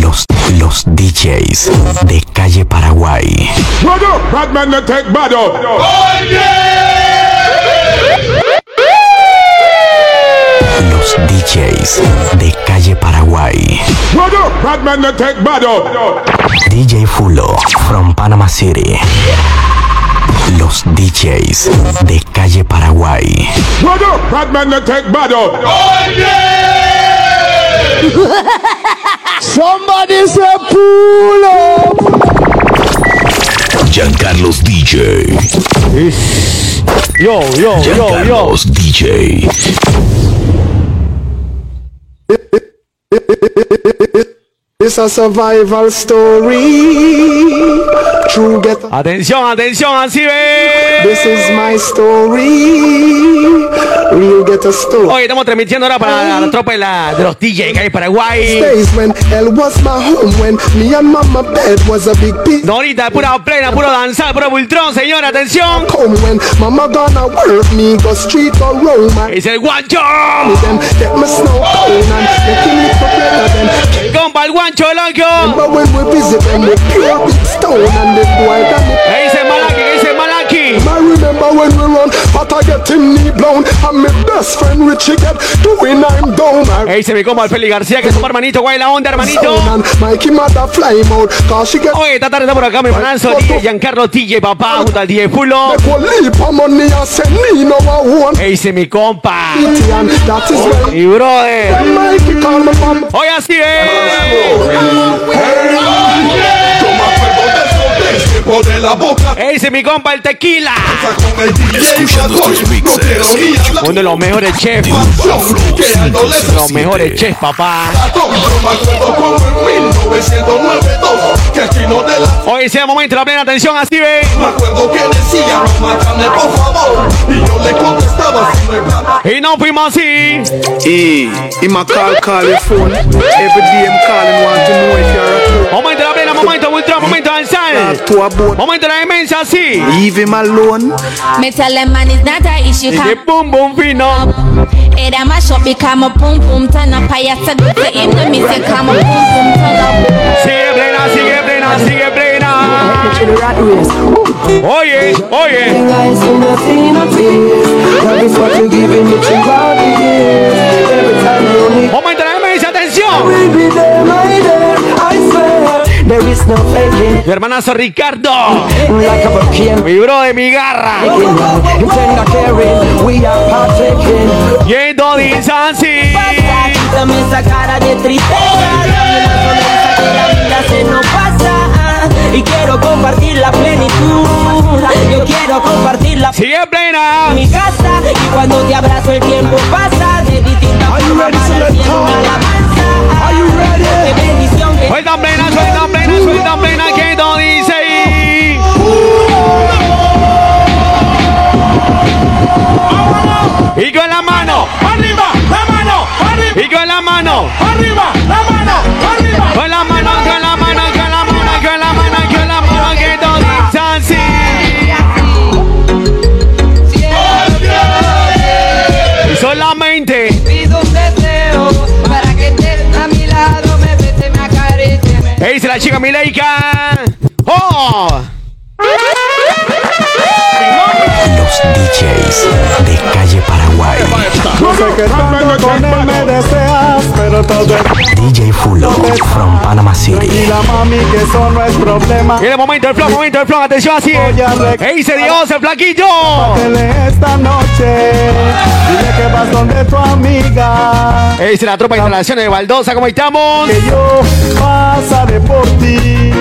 Los, los DJs de calle Paraguay. What up, bad man that take. Los DJs de calle Paraguay. What up, bad man that take. DJ Fulo from Panama City. Los DJs de calle Paraguay. What up, bad man that take. Somebody say pull up. Giancarlos DJ. Yo, yo, yo, yo. Giancarlos DJ. A survival story. True get Atención, atención, así ve. This is my story. Real get a story. Hoy estamos transmitiendo ahora para la tropa de, la, de los DJ que hay en Paraguay. Days when hell was my home, when me and mama bed was a big piece. No, ahorita, pura plena, puro danzar, puro bultrón, señor, atención. Es el guancho. Compa, el guancho, loco. But when we visit them with pure big stone and the boy got me. ¿Qué get him knee blown. And my best friend Richie get doing I'm down. ¿Qué dice mi compa, el Feli García? Que es un hermanito, guay la onda, hermanito. sound and Mikey mother fly out, cause she get Oye, esta tarde está por acá mi hermanazo, DJ Giancarlo DJ, papá, junto al DJ me one. ¿Qué dice mi compa? Y brother. Me Hoy así es. De la boca ¿Qué dice mi compa, el tequila? No Uno de los mejores chefs. Los mejores chefs, papá. Yo me acuerdo como en 1992 que aquí no de la Hoy sea momento de la plena atención, así ve. me acuerdo que decía no mátame por favor y yo le contestaba Y nos fuimos así. Hey, him a call, call your phone. Every day I'm calling, want to know if you're at home. Momento de la plena, momento ultra, momento de danzar. To a. Momento de la demencia, así. Leave him alone. Me tell them man it's not a issue Y de boom boom fino. It a mash up become a pum pum turn up I said to him to me say come a pum pum turn up Sigue plena, sigue plena, sigue plena. Oye, oye. Momento de la demencia, atención. Is no Mi hermanazo Ricardo. like a. Mi bro de mi garra. Are. Yendo de Insansi. Quítame esa cara de tristeza, dame una sonrisa que la vida se nos pasa. Y quiero compartir la plenitud. Yo quiero compartir la Sigue plena. mi casa. Y cuando te abrazo el tiempo pasa de distintas formas pareciendo una alabanza. Qué bendición que Suelta plena, suelta plena, suelta plena. Que no dice ahí. Y con la mano. arriba la mano arriba Y con la mano. arriba la mano arriba Con la mano, con la mano, con la mano, con la mano, con la mano. Que no dice así. Y solamente. ¿Qué dice la chica Mileika? ¡Oh! Los DJs de calle Paraguay. Pero todo DJ Fulo from Panama City. tranquila, mami, que eso no es problema. El momento del flow, momento del flow, atención así. ¿Qué dice Dios, el flaquillo? Esta noche, dile que vas donde tu amiga, ¿Qué dice la tropa de instalaciones de Baldosa? ¿Cómo estamos? que yo pasaré por ti.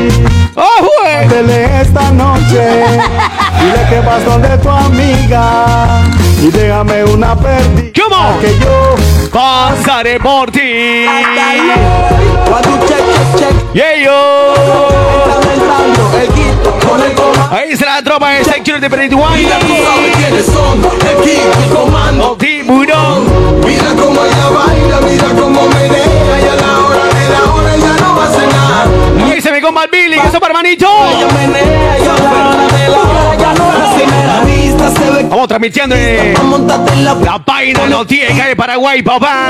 ¡Oh, güey! Esta noche, dile que vas donde tu amiga y déjame una perdida ¿Cómo? que yo Pasaré por ti. Cuando check, check, check, Yeah, yo. con. Ahí dice la tropa de Security 21. Mira tú sabes quiénes son el King el comando Tiburón. Mira cómo ella baila, mira cómo menea y a la hora de la hora ya no va a cenar. Ahí dice mi compa el Billy, que es hermanito. Ella Vamos transmitiendo en en la página de los 10 calle Paraguay, papá.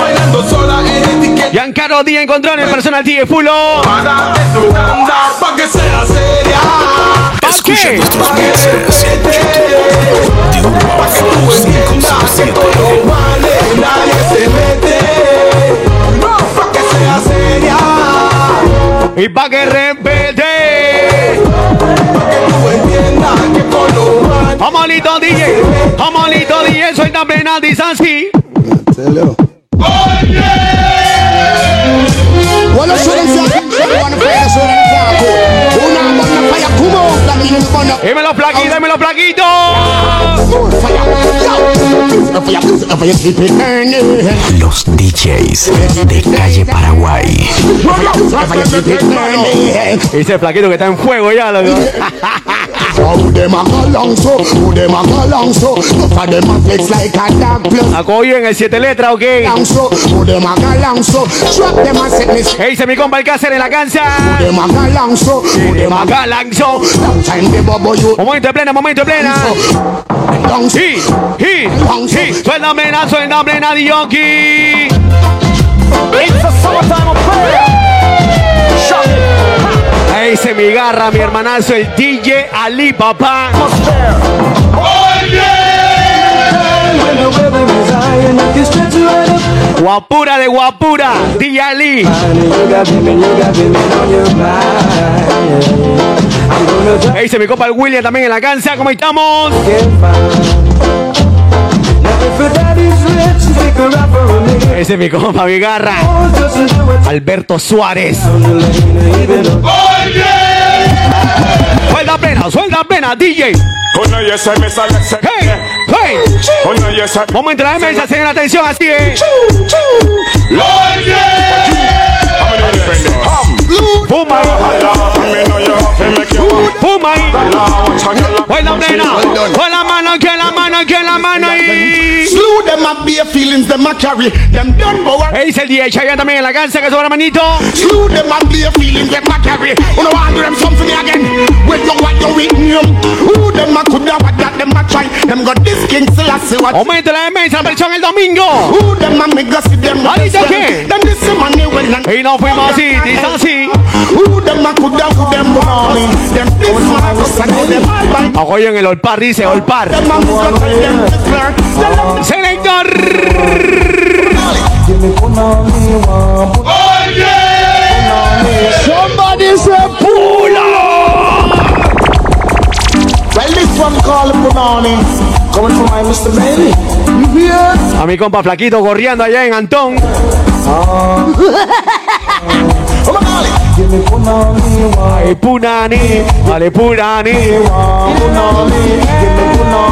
Giancarlo Díaz en control, el personal 10 Fulo. Para tu banda, pa' que sea seria. Escucha qué? nuestros Pa' que mixes en respete. YouTube de un Pa' que tú entiendas que con los males nadie se mete. No, pa' que sea seria. Y pa' que tú entiendas males Amalito DJ, Amalito DJ, suelta plena, dice así. Wanna show them say I wanna play the show them say I cool. Who now wanna fire? Come on, like you wanna Dime los DJs de calle Paraguay. Ese flaquito que está en fuego ya, loco. Acogido en el 7 letras, ok. ¿Qué dice mi compa el Cáceres en la cancha? Momento de plena, momento de plena. Sí, sí, sí. Suelta plena, suelta plena, Dioki. Ahí dice mi garra, mi hermanazo, el DJ Ali, papá. Guapura de guapura, DJ Ali. Ahí dice mi compa el William también en la cancha. ¿Cómo estamos? Ese es mi compa, mi garra. Alberto Suárez. Suelta plena, suelta plena, DJ. Hey, hey. Ese. Momento de la mesa, señor, atención, así es. Puma ahí, puma ahí. Suelta plena. Con la mano, que la mano, que la mano ahí. Slew them a bare feelings them a carry. Them done bow Ahí dice el DJ Chayanne también en la cancha, que sobra manito. Slew them a bare feelings them a carry. Who no want do them something again? Wait no what you written them. Who them a coulda what that them a try? Them got this king still a see what. Aumenta la mesa, la versión el domingo. Who them a make us see them? Ahí está, ¿qué? Them this money well and. Y nos fuimos así, dice así. Who them a coulda who them born me? Them this man us and know them all by. Apoyo en el Olpar, dice Olpar. Them them Selector. Somebody say Pula! Well, this one called Punani. Coming from my Mr. Baby. A mi compa Flaquito corriendo allá en Antón. Ay, Punani. Vale, Punani.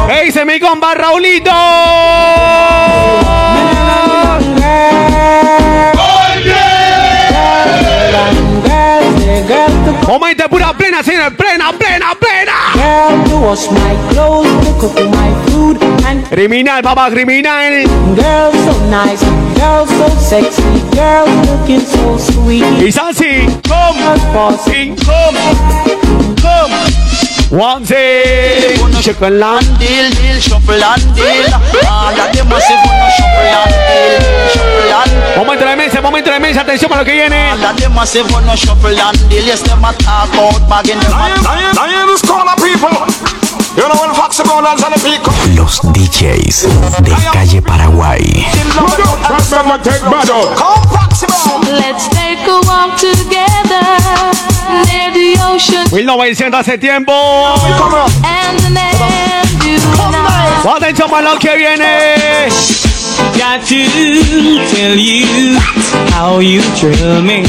¿Qué dice mi compa Raulito? Momento pura plena, señor. Plena, plena, plena. And Criminal, papá, criminal. girls so nice, girls so sexy, girls looking so sweet. Y Sansi. Come. Come. Come. One, deal, deal, shuffle and deal. All of them must have no shuffle and deal, shuffle and Momento de mesa, momento de mesa. Atención para lo que viene. all of them must have no shuffle and deal. Yes, them a talk about bagging them. a- Lions corner people. You know when Foxy Brothers and the people. Los DJs de calle Paraguay. Batman no take bad out. Come Foxy Brown. Let's take a walk together near the ocean 1900 hace tiempo. Atención para lo que viene. Got to tell you how you thrill me.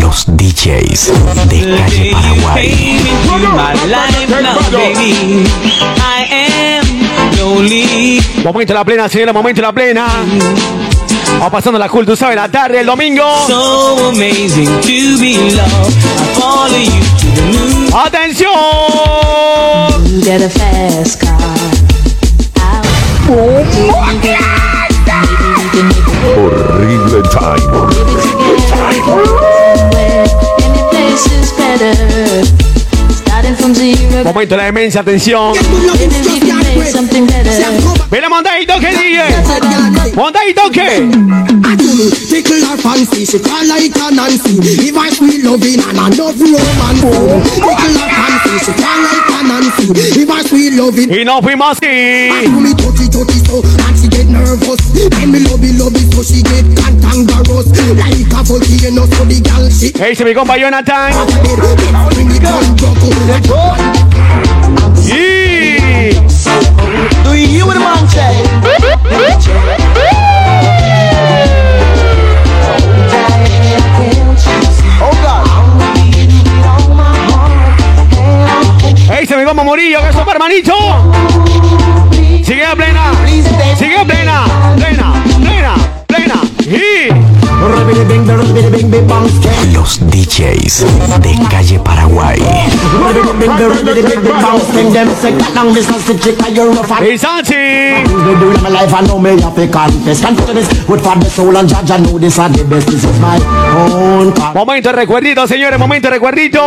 Los DJs de calle Paraguay. Came into my life now, baby. I am lonely. Momento de la plena, señora, momento de la plena. Va pasando la cool, tú sabes, la tarde, el domingo. So amazing to be loved. I follow you to the moon. ¡Atención! You get a fast car. Horrible time. Any place is better. Starting from zero. Momento de la demencia, atención. Maybe we can make find something better. Mira, montadito que DJ. Montadito que. Tickle her fancy, she call like a Nancy. If I sweet loving and enough romance. Tickle her fancy, she call like a Nancy. If I sweet loving. Y nos fuimos así. Do me touchy touchy so and she get nervous. Then me love it, love it so she get cantankerous. Like a volcano so the girl she. Hey, dice mi compa Jonathan. Bring it on, buckle. Y. Do you hear what the man say? Dice mi compa Morillo, que es su hermanito. Sigue a plena. Sigue a plena. Plena. Y. Los DJs de calle Paraguay. Y Santi. Momento de recuerdito, señores, momento de recuerdito.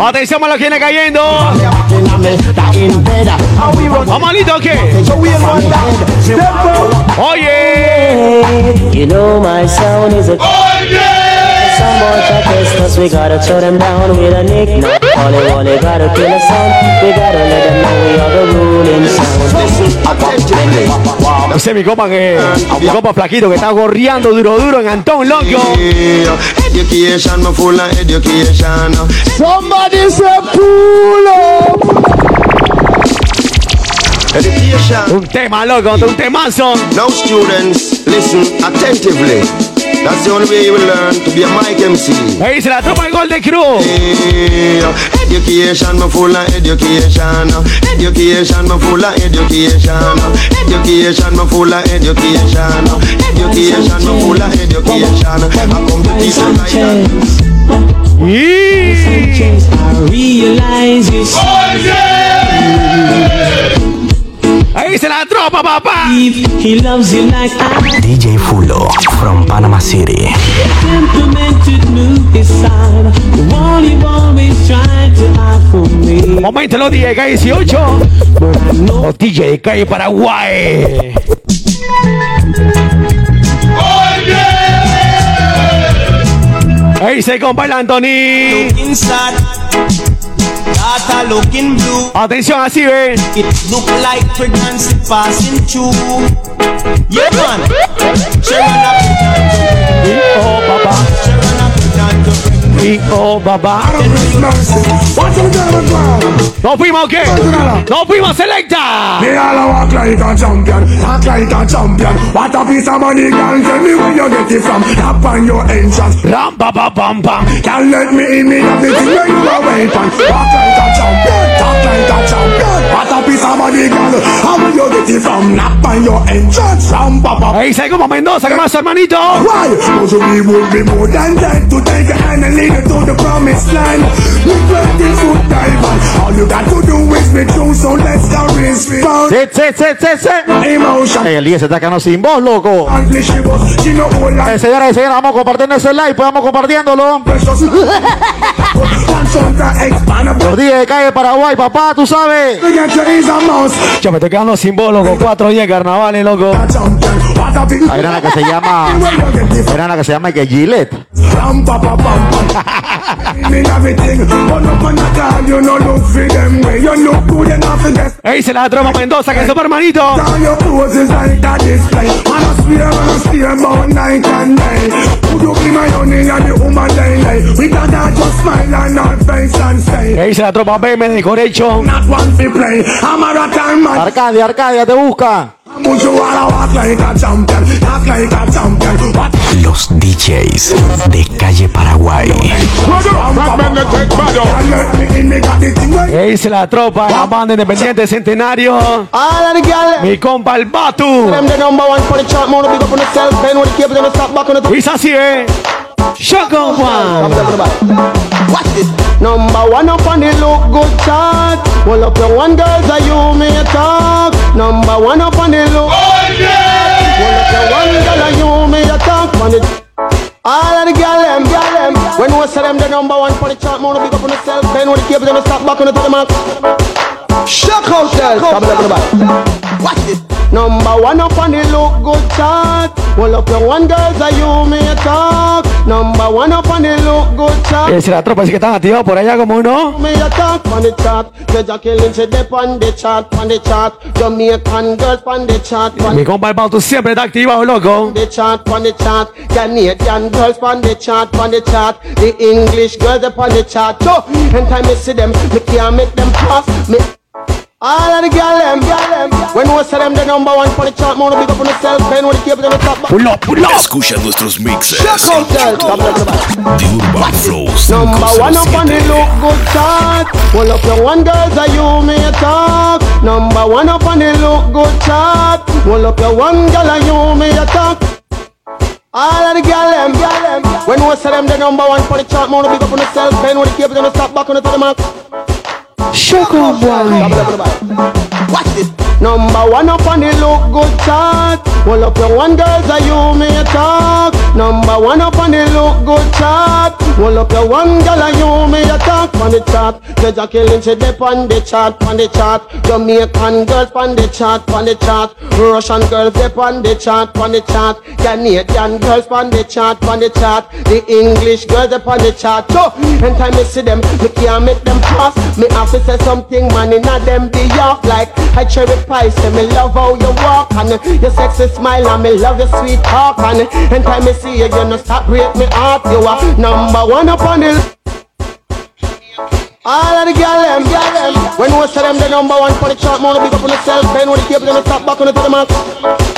Atención a lo que viene cayendo. That. Step up. Oye. You know my sound is a Some boy try test us, we gotta shut them down with a nick knock. All they want, they gotta kill a sound. We gotta let them know we are the ruling sound. Ese es mi copa que. Mi copa flaquito que está gorreando duro duro en Antón, loco. Education, me full of education. Somebody say pull up. Education. Un tema, loco, un temazo. Now, students, listen attentively. That's the only way you will learn to be a mic MC. Ahí se la tropa el gol de Cruz. Education, me full of education. Education, me full of education. Education, me full of education. Education, me full of education. I come to teach you like that. I realize oh, you Ahí se la tropa, papá. He loves you like I DJ Fulo from Panama City. Momento los DJ de calle 18. Los DJ de calle Paraguay. Ahí se compa el Anthony. Inside, data looking blue. Atención así, ve. It look like pregnancy passing through. Yeah, man. Up Oh, papá. ¿No fuimos o qué? ¿No fuimos selecta? Me all a walk like a champion, act like a champion. What a piece of money, girl. Tell me where you get it from. Tap on your entrance. Ram, pa, pa, pam, pam. Can't let me in, me have the thing where you are waiting. Walk like a champion, talk like a champion. What a piece of money, girl. How will you get it from? Tap on your entrance. Ram, pa, pa. Ahí se como Mendoza, ¿qué más, hermanito? Why? Cause we would be more than dead to take a hand to the promised land. We 20 foot dive All you got to do is be true, so let's go race we found. Sí, sí, sí, sí, sí. Emotion. Ey, el día se está quedando sin voz, loco. Eh, señoras y señores, vamos compartiendo ese like, pues vamos compartiéndolo. Los días de calle Paraguay, papá, tú sabes. Yo me estoy quedando sin voz, loco. Cuatro días de carnavales, loco. Hay una que se llama. Hay una que se llama que Gillette. Ahí se la troma Mendoza, que es su hermanito. Ahí se la tropa BM de Corecho. Arcadia, Arcadia, te busca. Los DJs de calle Paraguay. Ahí se la tropa, la banda independiente centenario. Mi compa el Batu. It's así, eh. Choco Juan. Watch this. Number one up on the look good chart. Well up your one girls are you may talk. Number one up on the look. Oh yeah. Well up your one girl are you may talk. On it. All of the gal them, gal them. When we say them the number one for the chart, more big up on yourself. Then when the cable them stop back on the to the mark. Shock hotel. Come on, come on. Watch this. Number one up on the look good chart. Well up your one girls are you may talk. Number one up on the look good chart. Eh, si la tropa sí que están activados por allá como uno. Me a talk on the chart. Pleasure killing say they on the chart, on the chart. Jamaican girls on the chart, on Mi compa el Pauto siempre está activado, loco. the chart, on the chart. Canadian girls on the chart, on the chart. The English girls upon the chart. So, anytime I see them, me can't make them pass. Me all of the girl them. When we say them the number one for the chart, more big up on yourself. Then when the cable them top. Pull up, pull up. Escucha nuestros mixes. Come on, come on. Urban Flows Number one up on the look good chart. Well up your one girls are you may talk. Number one up on the look good chart. Well up your one girl are you may talk. All of the girl them. When we say them the number one for the chart, more big up on yourself. Then when the cable them stop back on the to the mark. Choc en bois. Watch this. Number one up on the look good chart. Well up your one girls are you may talk. Number one up on the look good chart. Well up your one girl are you may talk on the chart. Pleasure killing say they on the chart, on the chart. Jamaican girls on the chart, on the chart. Russian girls they on the chart, on the chart. Canadian girls on the chart, on the chart. The English girls they on the chart. So anytime I see them, me can't make them pass. Me have to say something, man, in a them be off like I cherry pie. Say me love how you walk and your sexy smile and me love your sweet talk and anytime me see you, you no stop break me heart. You are number one up on the all of the girl them, girl them. When we say them the number one for the chart, more big up on yourself. Then when the cable them stop back on the to the mark.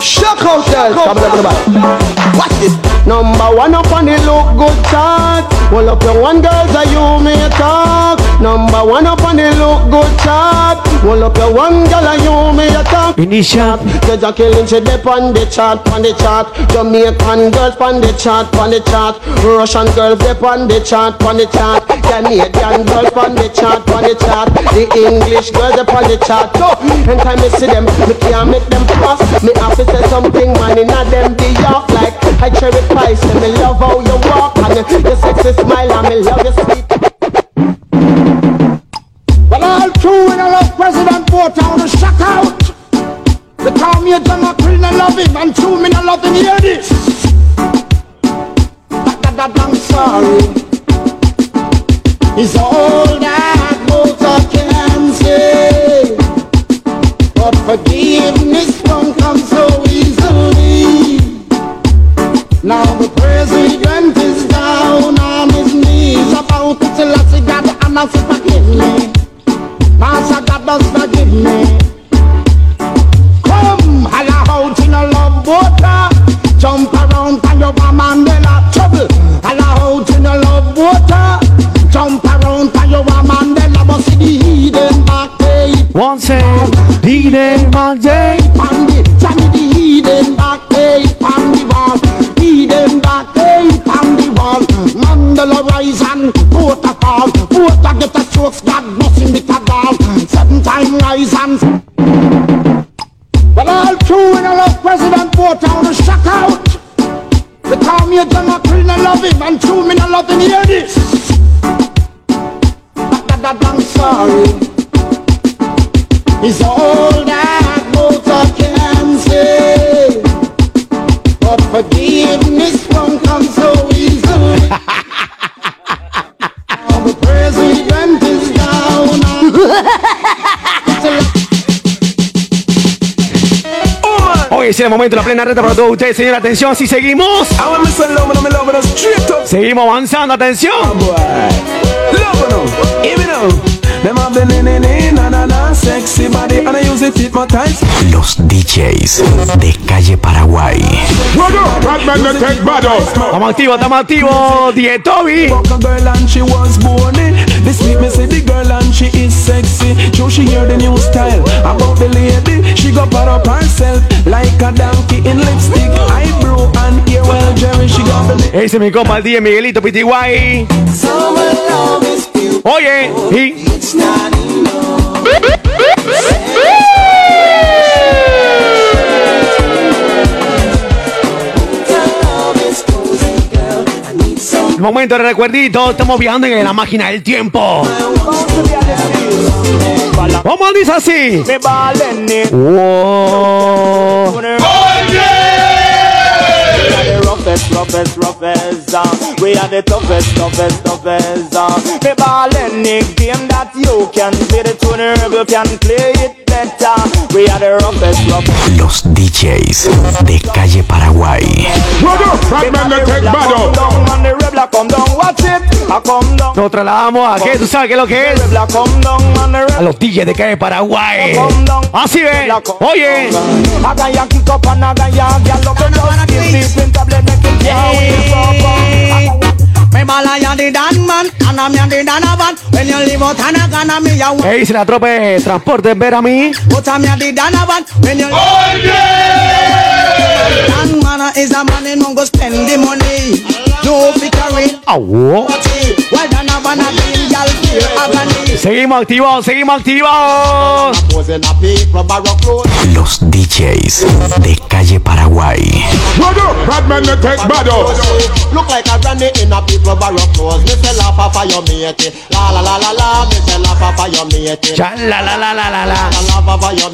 Shock hotel. Come on. Watch this. Number one up on the look good chart. Well up your one girls are you may talk. Number one up on the look good chart. Well up your one girl are you may talk. Inicia. Pleasure killing say they on the chart, on the chart. Jamaican girls on the chart, on the chart. Russian girls they on the chart, on the chart. Canadian girls on the chart, on the chart. The English girls they on the chart. So anytime I see them, me can't make them pass. Me have to say something, man, in a them be off like I cherry pie. Say me love how you walk and your sexy smile and me love your sweet. Well, all true in a love President I wanna shock out. The call me a John McCree, I love him, and true me, I love him, hear this. I'm sorry. It's all that voter can say. But forgiveness don't Say forgive me. Master God does forgive me. Come, holla out in a love water. Jump around and your Mandela trouble. Holla out in a love water. Jump around and your Mandela but see the hidden back day. One say, D-Day, Monday. Pandy, get a strokes, God blessing the. Seven time rise and well, all true a love president I wanna shock out. They call me a John McCree, I love him, and true me, I love him, hear this. That, that, that, I'm sorry. It's all Es el momento, la plena reta para todos ustedes, señor. Atención, si seguimos. Seguimos avanzando, atención. Los DJs de calle Paraguay. Estamos activos, estamos activos. DJ Toby. girl and she was born in. This week me say the girl and she is sexy. Show she hear the new style about the lady. She go put up herself like a donkey in lipstick, eyebrow and ear. Well, Jerry she got the Ese es mi compa, el DJ Miguelito Pitiguay. Oye, y. Momento de recuerdito, estamos viajando en la máquina del tiempo. ¿Cómo dice así? Wow. the we are the toughest, toughest, toughest. Uh, the ball any game that you can play the tune rebel can play it Los DJs de calle Paraguay. Nos trasladamos a qué, tú sabes qué es lo que es. A los DJs de calle Paraguay. Así ve. Oye. ¿Qué dice la tropa de transporte? Ver a mí. Uta No. Seguimos activados, seguimos activados. Los DJs de calle Paraguay. La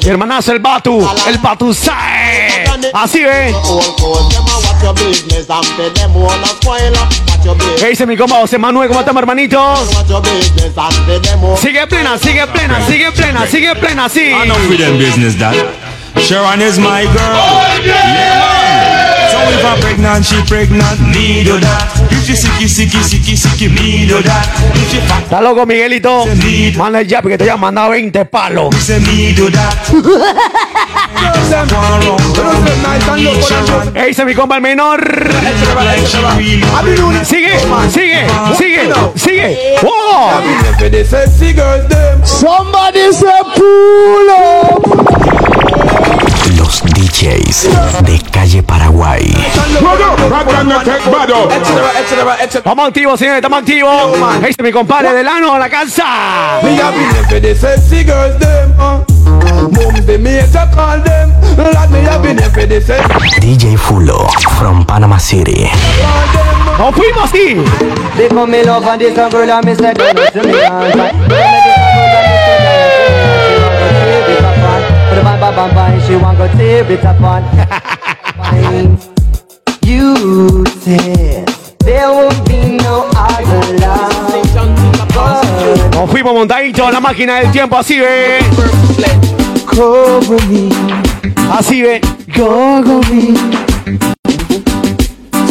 Mi hermanazo el Batu, el Batu Sae. Así ve. ¿Qué dice mi compa José Manuel? ¿Cómo estamos, hermanito? Watch your business and pay them all. Sigue plena, sigue plena, sigue plena, sigue plena, sí. I know them business that. Sharon is my girl. yeah. man. So if I'm pregnant, she pregnant, me do that. If she sicky, sicky, sicky, sicky, me do that. If she fat, ¿Estás loco, Miguelito? Manda el yapi que te voy a mandar 20 palos. say me do that. ¿Qué dice mi compa el menor? Sigue, sigue, sigue, sigue. ¡Wow! Somebody say pull up. DJs de calle Paraguay. Estamos activos, señores, estamos activos. ¿Qué dice mi compadre Delano a la casa? Uh. DJ Fulo from Panama City. ¡Nos fuimos así! A girl and she want go tear it upon. You said there won't be no other love. But Nos fuimos montaditos la máquina del tiempo, así ve. me, Así ve. me.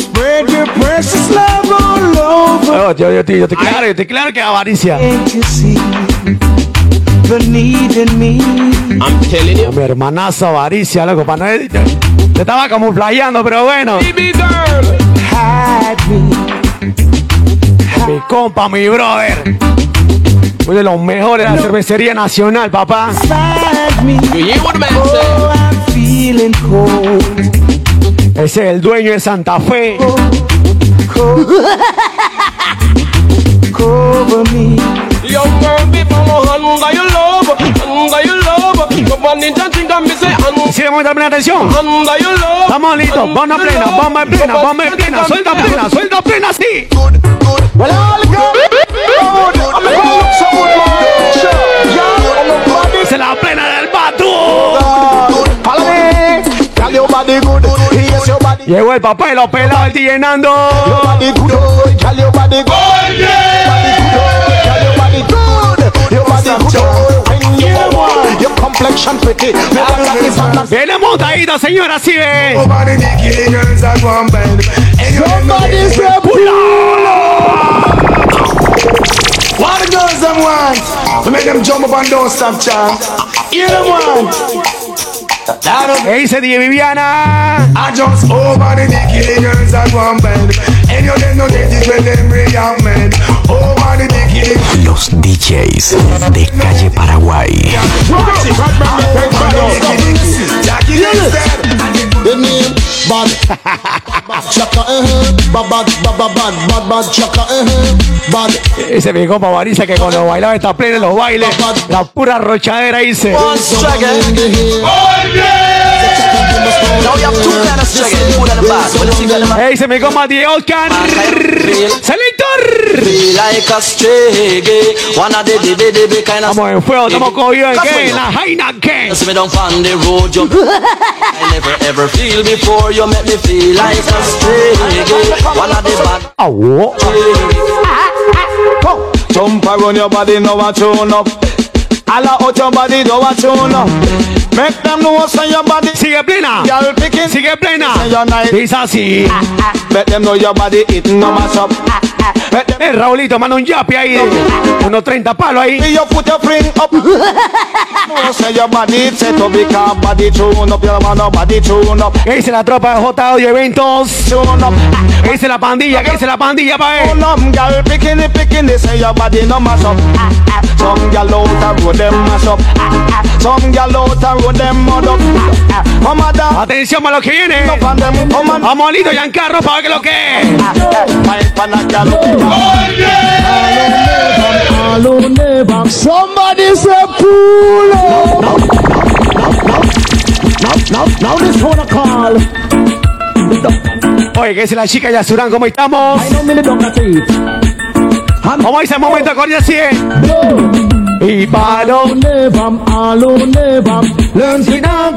Spread your precious love all over. Oh, yo, yo, yo, yo, te claro, yo te claro que avaricia. In me? I'm telling you. Mi hermanazo avaricia, loco, para no te, te estaba camuflajeando, pero bueno. Had me. Mi compa, mi brother. Uno de los mejores de la cervecería nacional, papá. Oh. Ese es el dueño de Santa Fe. Cover me. Hunger love, hunger love. Think hunger. Si vamos a atención. Hunger love. Estamos listos. Bomba plena, bomba plena, bomba plena. Suelta plena, suelta plena, sí. Well, all good. Good. I'm gonna look so good, man. Sure. Yeah, I'm a body. Esa es la plena del Batu. Follow me. Tell your body good. Yes, your body. Llegó el papá y los pelados, el DJ Nando. Your body good. Tell your body good. Pretty. Viene montadita, señora, así ve. Pull What the girls them want? We make them jump up and don't stop chant. Hear them want. ¿Qué dice DJ Viviana? I just over the killing girls that want bend. And you them no get it when them react men. Over. Los DJs de calle Paraguay. Bad, chaka eh, bad bad bad bad bad chaka eh. Ese que cuando bailaba esta plena en los bailes, la pura rochadera hice. We have two kind of Ey, se me coma the Oscar. Selector. Vamos en fuego, estamos cogidos en la Heineken. See me down on the road, you I never ever feel before you make me feel like a stray One of the bad Jump around your body, now a tune up. All out your body, now a tune up. Make them know say your body. Sigue plena. Girl picking. Sigue plena. Say your night. Dice así. Let them know your body eating no mash up. Eh, Raulito, manda un yapi ahí. Unos 30 palos ahí. See you put your fling up. no say your body set up because body tune up. Your man body tune up. ¿Qué dice la tropa de J Audio Eventos? ¿Qué dice la pandilla? ¿Qué dice la pandilla, pa' él? Up, girl. Say your body no mash up. Some gal out a road them mash up. Some gal out a road them mud up. Mama da. Atención para lo que viene. No pan them, come on. Vamos, Lito Giancarro, para ver qué es lo que es. Somebody say pull up. Now, now, now this one a call. Oye, ¿qué dice la chica Yasurán? ¿Cómo estamos? ¿Cómo dice el momento de coordinación? Y paro. Learn sit down,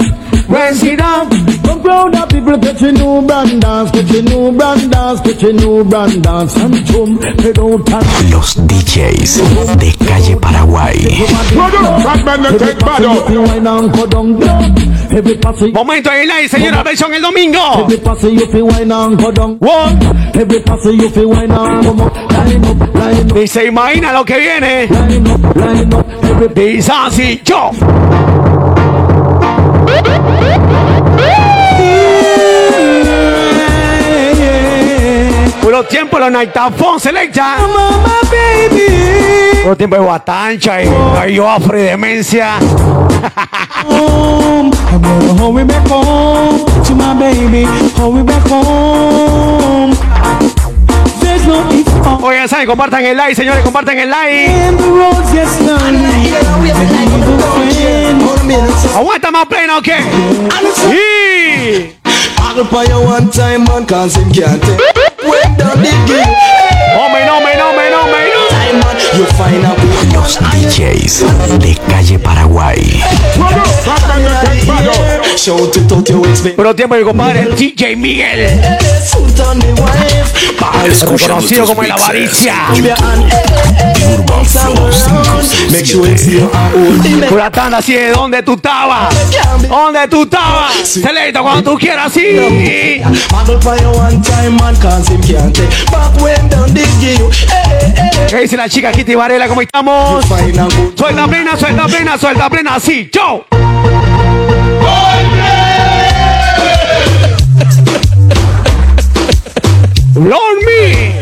learn sit down. Come round the people, get your new brand dance, get your new brand dance, get your new brand dance. And chum, head out and Los DJs de calle Paraguay. Momento en live, señora versión el domingo. Y se imagina lo que viene. Dice así, yo. Puro tiempo los Naitafón selecta. Puro tiempo de Guatancha y ahí Ofre demencia. home. I'm gonna hurry back home to my baby. Hurry back home. There's no if or Oigan, saben, compartan el like, señores, compartan el like. Aguanta más plena, ¿o qué? Sí. I'll buy you one time man cause him can't take When down the game Hombre, no, hombre, no, hombre, no, hombre, no. Time man Los DJs de calle Paraguay. Puro tiempo de compadre, el DJ Miguel. Conocido como el avaricia. Urban Flow 567 Make sure it's your own Pura tanda así de donde tú estabas. ¿Dónde tú estabas? Selecta cuando tú quieras, sí. ¿Qué dice la chica Varela? ¿Cómo estamos? Suelta plena, suelta plena, suelta plena, así, yo. Lord me.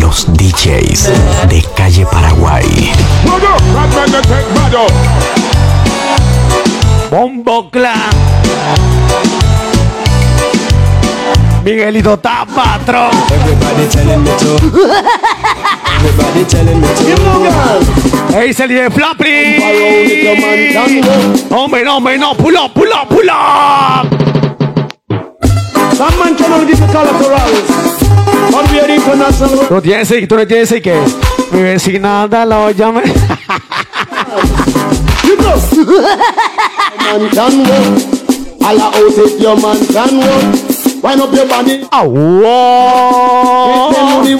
Los DJs de calle Paraguay. Bombo Clan. Miguelito está patrón. Everybody telling me to Everybody telling me to Ey, se de Flappy. Hombre, no, hombre, no. Pull up, pull up, pull up. Some man cannot give the collaterals. But we are international. Tú tienes, tú no tienes que. Mi vecina llame. You know. man can walk. All out if your man can walk. Wind up your body. The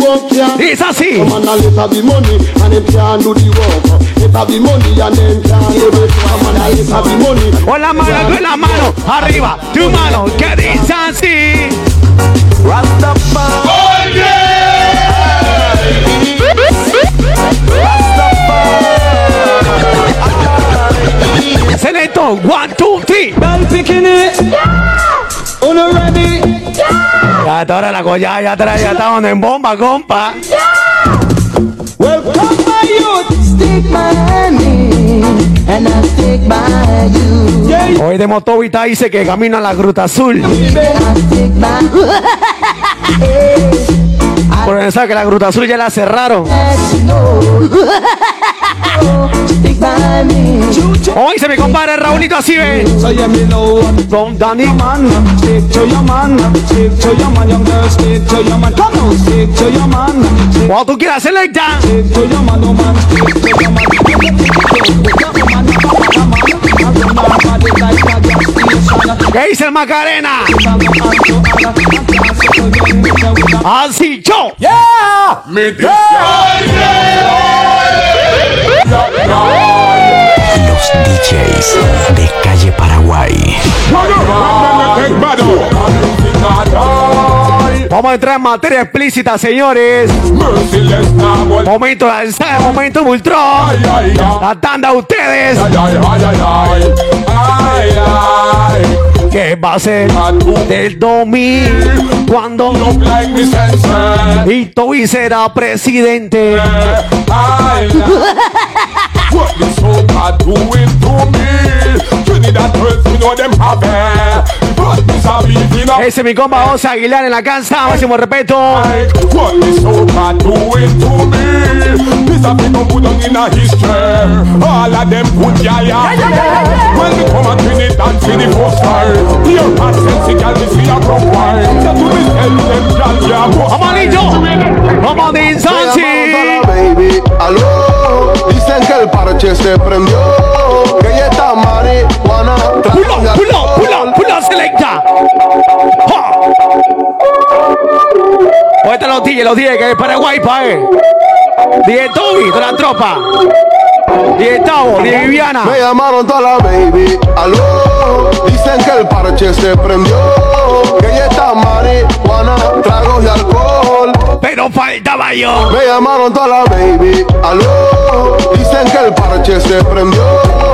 work, yeah. It's así. Come on and let be money, and them can't do the work. Let be money, and them can't do it. Come on and let her be money. Con la mano, con la mano. Arriba, tu mano. ¿Qué dice así? Rastafari Selecto, one, two, three. Picking it. Uno ready. Ya está ahora la colla, ya está, ya está donde en bomba, compa. Welcome my youth. Stick by me, and I'll stick by you. Hoy de Motovita dice que camino a la Gruta Azul. Por pensar que la Gruta Azul ya la cerraron. Hoy se me compara Raulito así, ve. Cuando tú quieras selecta. ¿Qué dice el Macarena? Así yo. Yeah. Me yeah. Los DJs de calle Paraguay. Vamos a entrar en materia explícita, señores. Momento de momento Multron. La tanda a ustedes. ¿Qué va a ser del 2000 cuando y Toby será presidente? Ese es mi compa Osa Aguilar en la cansa, máximo respeto. Parche se prendió. Que ella está marihuana. Pulo, pulo, pulo, pulo, selecta. Oye, están los DJ, los DJ que es Paraguay, pa' eh. DJ Toby, de la tropa. DJ Tavo, DJ Viviana. Me llamaron toda la baby, aló. Dicen que el parche se prendió. Que ella está marihuana, tragos y alcohol. Pero faltaba yo. Me llamaron toda la baby, aló. Dicen que el parche se prendió.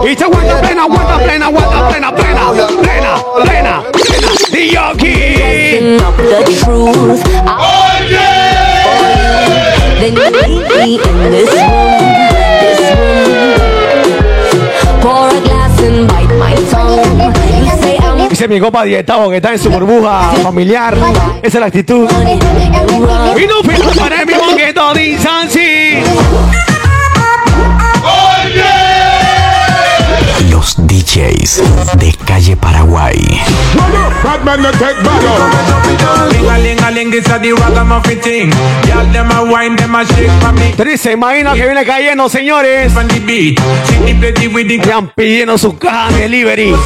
Y se aguanta plena, aguanta plena, aguanta plena, plena, plena, plena. Oh yeah. Then you meet me in this room, this room. Pour a glass and bite my tongue. Dice mi copa dietado que está en su burbuja familiar. Esa es la actitud. Y no pido para mi mongueto de Insansi. Los Chase de Calle Paraguay. Imagina que viene cayendo, señores. Están pidiendo sus cajas de delivery.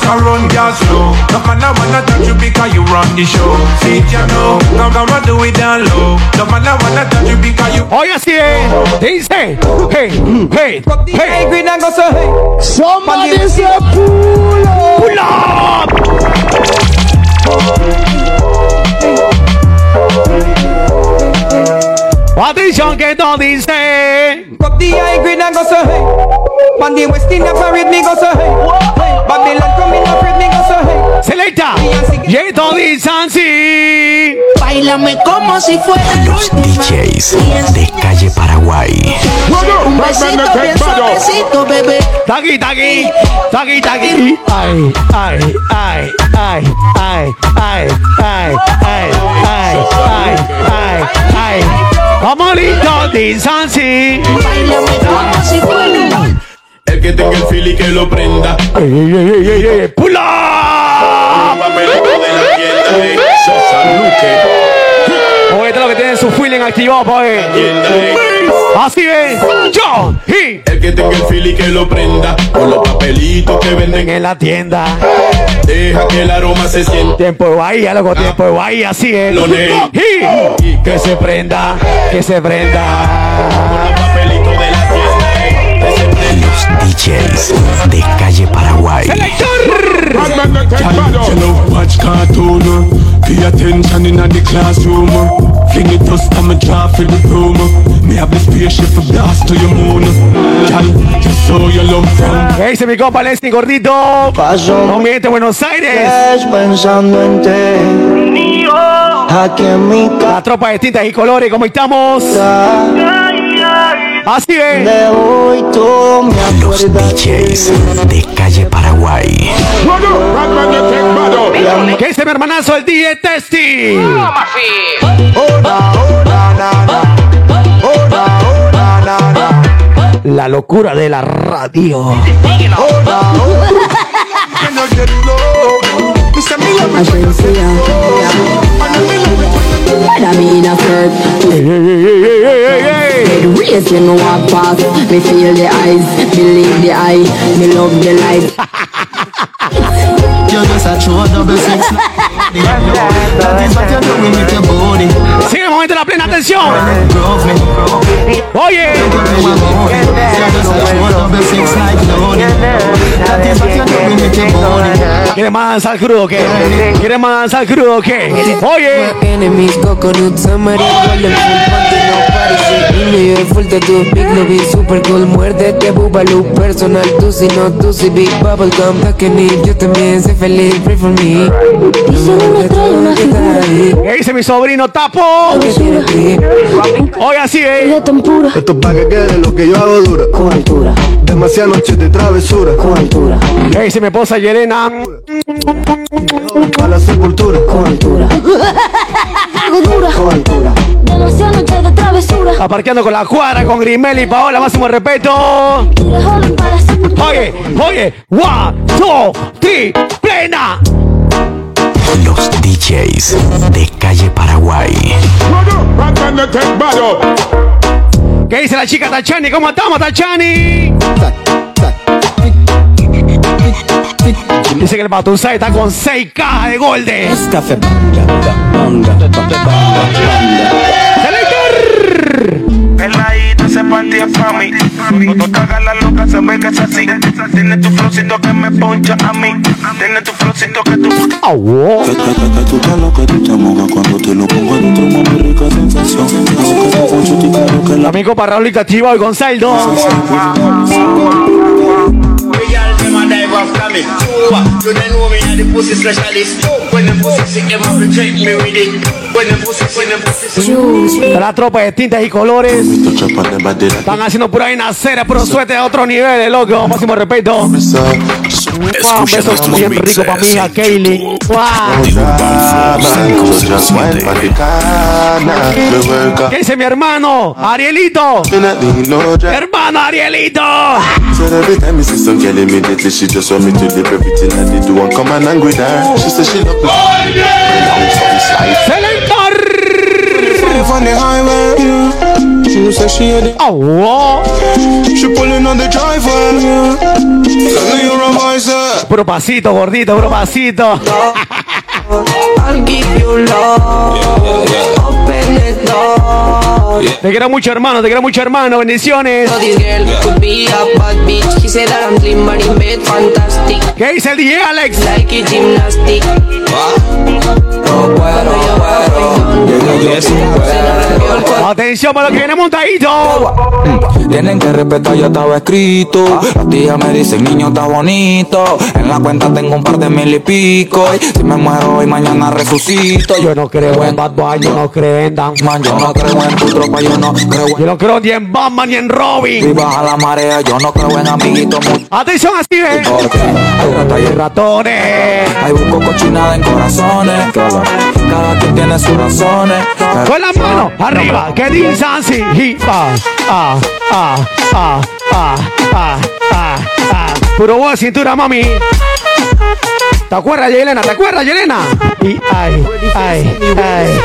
Oye, sí, eh. dice. Hey, hey, hey. Somebody say pull up. Pull up. Atención que todo dice. Pop the high green and go so hey. Man the West Indian parade me go so hey. Babylon come in afraid me go so hey. Selecta. Y esto dice así. Bailame como si fuera Los. DJs de calle Paraguay. Un besito bien suavecito, bebé. Taqui, taqui, taqui, taqui. Ay, ay, ay, ay, ay, ay, ay, ay, ay, ay, ay, ay. Como lindo dice así. Bailame como si fuera El que tenga el feel y que lo prenda. Ey, Papelito de la tienda de Sosa Luque. Oye, lo que tienen su feeling activado, de Así es. Yo y El que tenga el feel y que lo prenda. Con los papelitos que venden. en la tienda. Deja que el aroma se siente. Tiempo de Bahía, loco, tiempo de Bahía, así es. Lo ne- Y que se prenda, que se prenda. Papelito de la tienda. de ese Los DJs de calle Paraguay. Pay attention in the classroom. Fling it dust and me draw for the room. Me have the spaceship for blast to your moon. Girl, just so you love from. ¿Qué dice mi compa Leslie Gordito? No miente, Buenos Aires. pensando en ti. Aquí en mi La tropa de tintas y colores, ¿cómo estamos? Así es. De hoy tú me Los DJs de calle Paraguay. ¿Qué dice mi hermanazo el DJ Testy? La locura de la radio. mean a skirt Red race when me walk past. Me feel the eyes, believe the eye Me love the light You're just a true double six. That is what you're doing with your body. Sigue el momento de la plena atención. Oye. ¿Quieres más danza al crudo o qué? ¿Quieres más danza al crudo o qué? Oye también sé feliz, pray for me. ¿Qué dice mi sobrino Tapo? Hoy así, ¿eh? Esto para que quede lo que yo hago dura. Con altura. Demasiadas noches de travesura. Con altura. ¿Qué dice mi esposa Yelena? Para la sepultura. Con altura. travesura. Aparqueando con la cuadra, con Grimel y Paola, máximo respeto. Oye, oye, one, two, three, plena. Los DJs de calle Paraguay. ¿Qué dice la chica Tachani? ¿Cómo estamos, Tachani? Dice que el Batusai está con 6 cajas de goldes. Café Peladita, ese panty es pa' mí. Cuando te hagas la loca, se ve que es así. Tiene tu flowcito que me poncha a mí. Tiene tu flowcito que tú. Que, que, que, que tú te lo que tú te mojas cuando te lo pongo adentro, mami, rica sensación. Hace que te poncho y claro que la Amigo para Raúl Activo y Gonzalo. You don't know me, I'm the pussy specialist. When the pussy sick, them have to treat me with it. When the pussy, when the pussy La tropa de tintas y colores. Están haciendo pura inacera, puro suerte de otro nivel, loco. Máximo respeto. Un beso bien rico para mi hija Kaylee. ¿Qué dice mi hermano? Arielito. Hermano Arielito. She saw me to leave everything I did do and come and angry her. She said she loved me. Oh, yeah! On the highway, she said she had it. Oh, wow. She pulling on the driveway. Yeah. you're a miser. Puro pasito, gordito, puro pasito. I'll give you love. Yeah, yeah, yeah. Open the door. Te quiero mucho, hermano, te quiero mucho, hermano. Bendiciones. ¿Qué dice el DJ Alex? Yo. Atención para lo que viene montadito. Tienen que respetar, ya estaba escrito. Las tías me dicen, niño, está bonito. En la cuenta tengo un par de mil y pico. Y si me muero hoy, mañana resucito. Yo no creo en Bad Boy, yo no creo en Dan. Man, yo no creo en tu tropa, yo no creo en. Yo no creo ni en Batman ni en Si Robin. baja la marea, yo no creo en amiguitos. Atención así, ¿eh? Hay y ratones. Hay busco cochinada en corazones. Cada quien tiene sus razones. Con la mano arriba, que dice así. Y, ah, ah, ah, ah, ah, ah, ah, ah. Puro voz, cintura, mami. ¿Te acuerdas, Yelena? ¿Te acuerdas, Yelena? Y ay, ay, ay.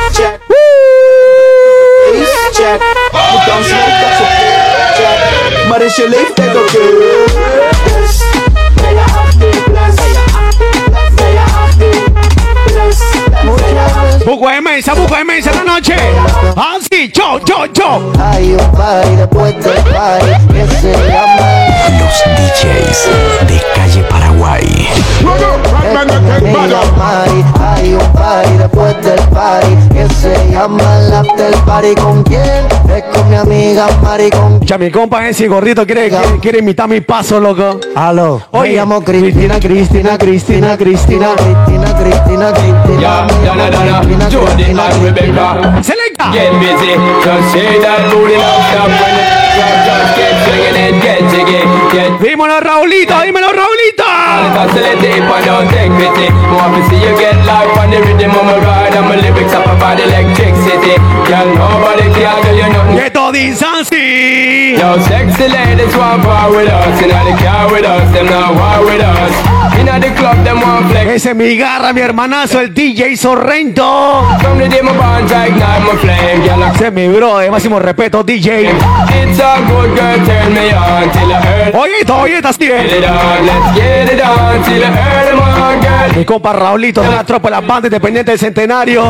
Check. You don't smoke, that's okay. Check. Maar is je leeftijd oké? Yes. Ben je 18 plus? Ben je 18 plus? Buco de mesa, buco de mesa esta noche. Así, yo, yo, yo. Hay un party después del party que se llama Los DJs de calle Paraguay. Hay un party después del party que se llama el after party. ¿Con quién? Es con mi amiga Mari. ¿Con Ya mi compa ese gordito quiere, quiere, quiere imitar mi paso, loco. Aló, Oye. me llamo Cristina, Cristina, Cristina, Cristina, Cristina, Cristina, Cristina. Yeah. Jody and Rebecca. Selecta. Get busy. Just say that booty now stop when it drop. Just get swinging and get jiggy. Get Dímelo, Raulito, dímelo, Raulito. To see you get life on the rhythm of my ride and my lyrics up a about electricity. Girl, nobody can tell you nothing. Esto dice así. Yo, sexy ladies want war with us. Inna the car with us, them not war with us. Inna the club, them want flex. Ese es mi garra, mi hermanazo, el DJ Sorrento. From the day my bonds, I ignite my flame. Girl, I Ese es mi bro, de máximo respeto, DJ. It's a good girl, turn me on till I earn. Oye, oye, estás bien. let's Mi compa Raulito de la tropa de las bandas independientes del centenario.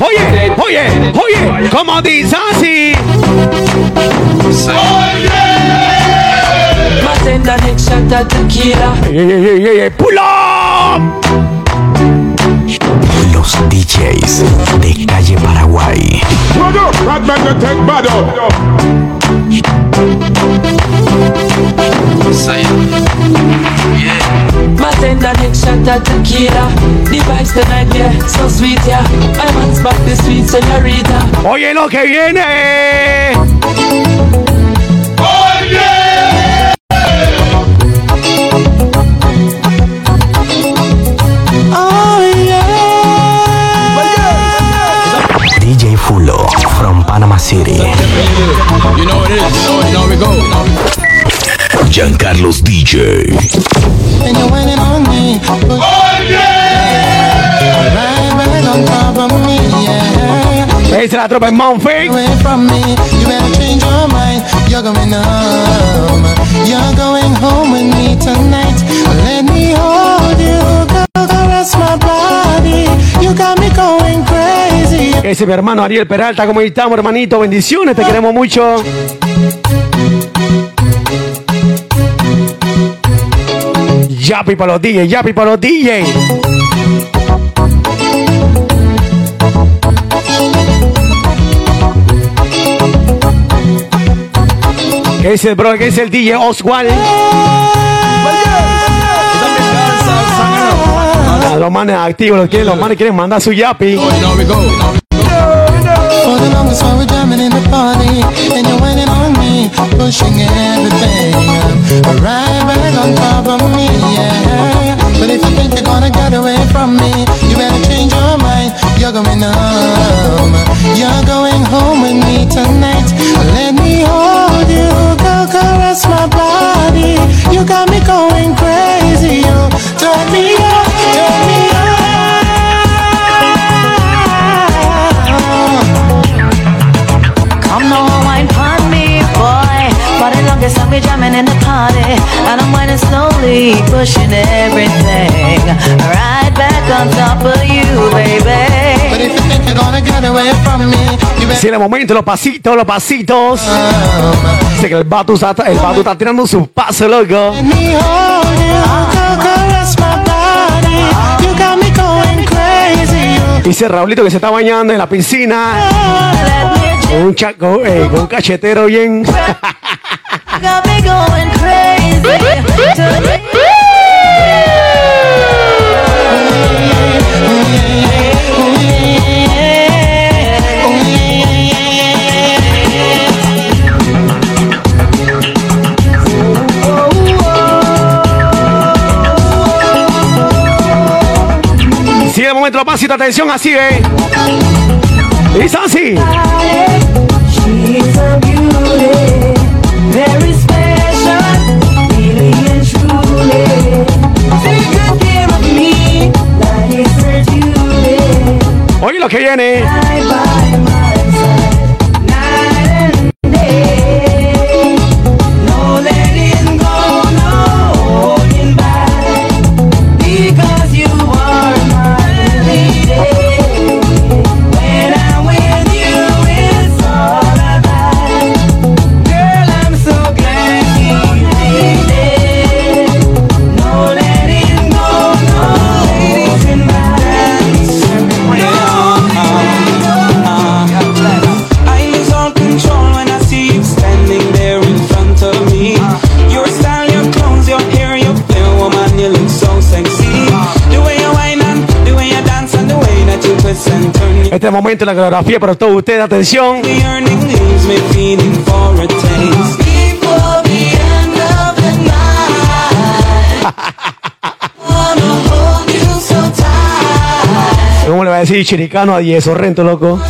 Oye, oye, oye, como dice así. Ey, pull up. Los DJs de calle Paraguay. Tequila. Tonight, yeah, so sweet, yeah. I want back the sweet señorita. Oye, lo que viene. DJ Fulo from Panama City. You know it is, we go. Giancarlo's DJ. Me. Oh es la tropa en Mount Fake. You're going home. You're going home with me tonight. Let me hold you, go caress my body. You got me going crazy. Ese es mi hermano Ariel Peralta. ¿Cómo estamos, hermanito? Bendiciones, te queremos mucho. Yapi para los DJ, Yapi para los DJ. ¿Qué es el bro? ¿Qué es el DJ Oswald? Los manes activos, los, quieren, los manes quieren mandar su Yapi. For the longest while we're jamming in the party, and you're whining on me, pushing everything. Right back on top of me, yeah. But if you think you're gonna get away from me, you better change your mind. You're going home. You're going home with me tonight. Let me hold you, go caress my body. You got me going crazy. You turn me on, turn me on. Time we jamming in the party, and I'm whining slowly, pushing everything right back on top of you, baby. But if you think you're gonna get away from me, you better Si en el momento, los pasitos, los pasitos. Dice que el vato está, el vato está tirando su paso, loco. Dice Raulito que se está bañando en la piscina. Con un, cha- con, eh, con un cachetero bien. Got me going crazy. Momento, atención, así, eh. Dice así. Que Este momento en la coreografía para todos ustedes, atención. ¿Cómo le va a decir chiricano a 10 Sorrento, loco.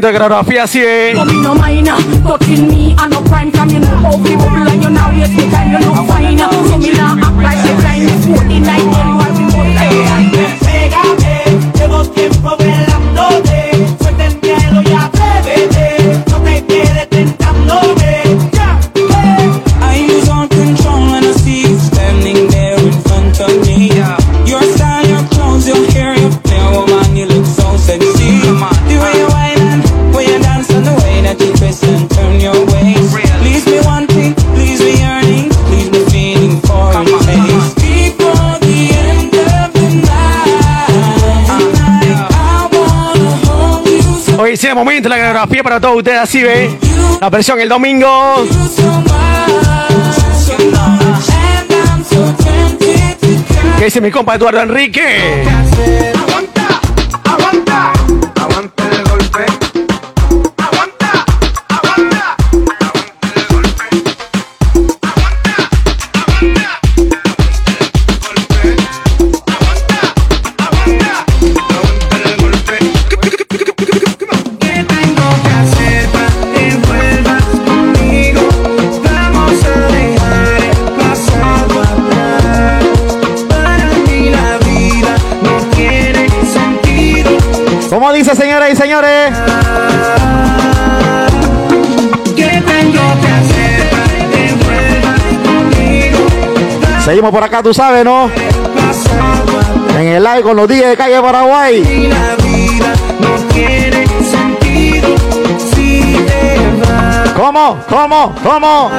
Momento que grafía así es. Ah, no minor, fucking me, I no crime coming over people like you now, yes, the time you no fine. So me now act like the time 49. Coreografía para todos ustedes, así, ve. La versión el domingo. ¿Qué dice mi compa Eduardo Enrique? ¿Cómo dice, señoras y señores? ¿Qué tengo que hacer para que vuelvas conmigo? Seguimos por acá, tú sabes, ¿no? En el live con los días de calle Paraguay. La vida no tiene sentido si te vas. ¿Cómo? ¿Cómo? ¿Cómo?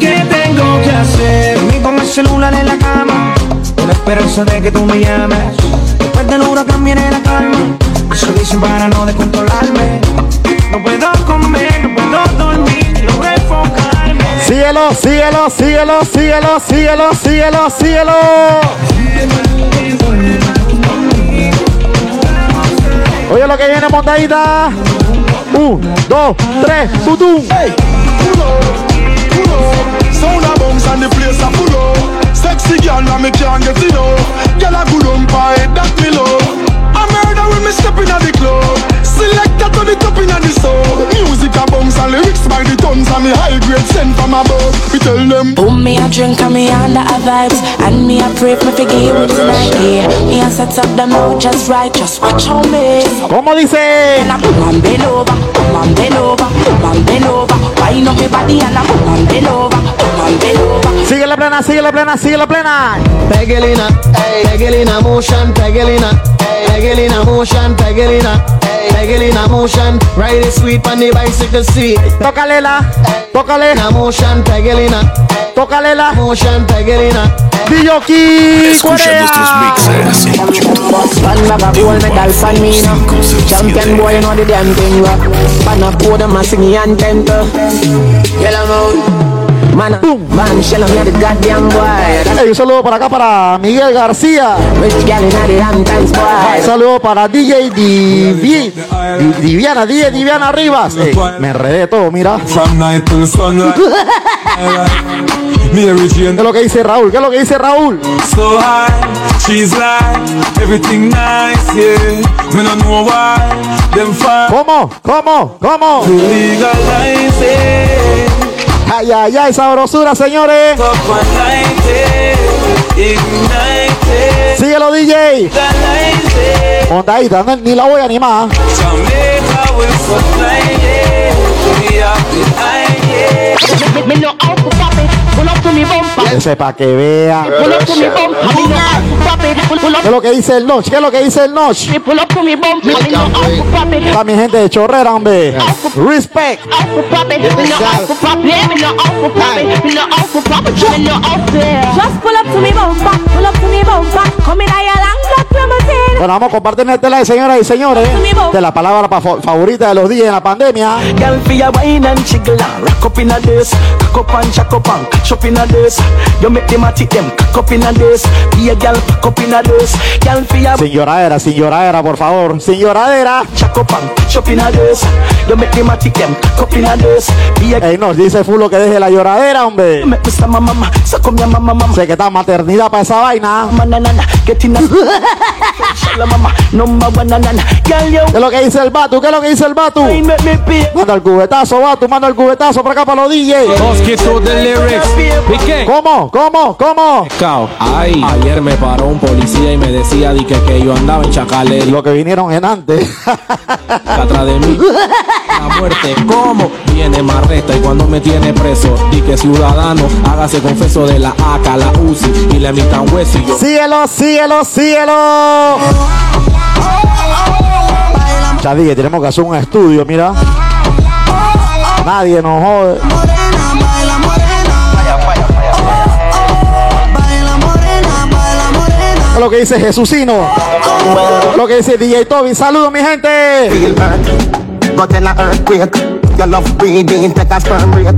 ¿Qué tengo que hacer? Me con el celular en la cama Con la esperanza de que tú me llames Después del huracán viene la calma. Eso dicen para no descontrolarme. No puedo comer, no puedo dormir Logro enfocarme Síguelo, síguelo, síguelo, síguelo, síguelo, síguelo, síguelo. Oye lo que viene, montadita. Un, dos, tres, tutum. Sound a bounce and the place a full Sexy girl and me can't get enough Girl a good on pie, that me love. I murder when me step in the club Selector to the top in the soul. Music a bounce and lyrics by the tons And me high grade sent from above. Me tell them Boom, me a drink and me under a vibes. And me a pray me forgive you tonight yeah. Me a set up the mood just right Just watch how me. ¿Cómo dice? And I come and bend over Come and bend over Come and bend over. Wind up your body and I come and bend over Come and bend over. Sigue la plena, sigue la plena, sigue la plena. Pegelina, Pegelina motion, Pegelina, Pegelina motion, Pegelina, Peg it in a motion. Ride it sweet on the bicycle seat. Tócale la, tócale. In a motion, peg it in a. Tócale la. Motion, peg it in a. Diyoki, Escucha nuestros mixes en YouTube. One bag of gold medal for me now. Champion boy, you know the damn thing rock. Pan a podium, I sing the anthem to. Yellow moon. Man, man, shell me the goddamn boy. Hey, un saludo para acá para Miguel García. Un saludo para DJ Divi, Di- Diviana, DJ Diviana Rivas. Ey, me enredé todo, mira. ¿Qué es lo que dice Raúl? ¿Qué es lo que dice Raúl? so high, she's like everything nice, yeah. Me no know why them ¿Cómo? ¿Cómo? ¿Cómo? Ay, ay, ay, sabrosura, señores. Síguelo, DJ. it. Montadita, no- ni la voy a animar. Pull up to. Ese para que vea. Pull up to. ¿Qué es lo que dice el Noche? ¿Qué es lo que dice el Noche? Me pull up to me bumper. Me know how to pop it. Está mi gente de chorrera, hombre. Respect. Just pull up to me bumper. Pull up to me bumper. Come in ahí alanga, promoted. Bueno, vamos a compartir este live, señoras y señores. De la palabra pa- favorita de los días en la pandemia. Sin lloradera, sin lloradera, por favor. Sin lloradera. Ey, nos dice Fulo que deje la lloradera, hombre. Sé que está maternidad para esa vaina. Mama, na, na, na, get in a Shala, mama, number one, na, na, na. Girl, you ¿Qué es lo que dice el Batu? ¿Qué es lo que dice el Batu? wine make me pay. Manda el cubetazo, Batu. Manda el cubetazo para acá para los DJ. Bosque to the lyrics. Piqué. ¿Cómo? ¿Cómo? ¿Cómo? Cao. Ay, ayer me paró un policía y me decía di que, que yo andaba en Chacalé, Lo que vinieron en antes. atrás de mí. La muerte, ¿cómo? Viene más resta y cuando me tiene preso, di que ciudadano, hágase confeso de la AK, la UCI y le emitan hueso y yo. Síguelo, síguelo, síguelo. Ya dije, tenemos que hacer un estudio, mira. Nadie nos jode. Lo que dice Jesucino. Lo que dice DJ Toby. Saludos, mi gente. Your love breathing, take a sperm break.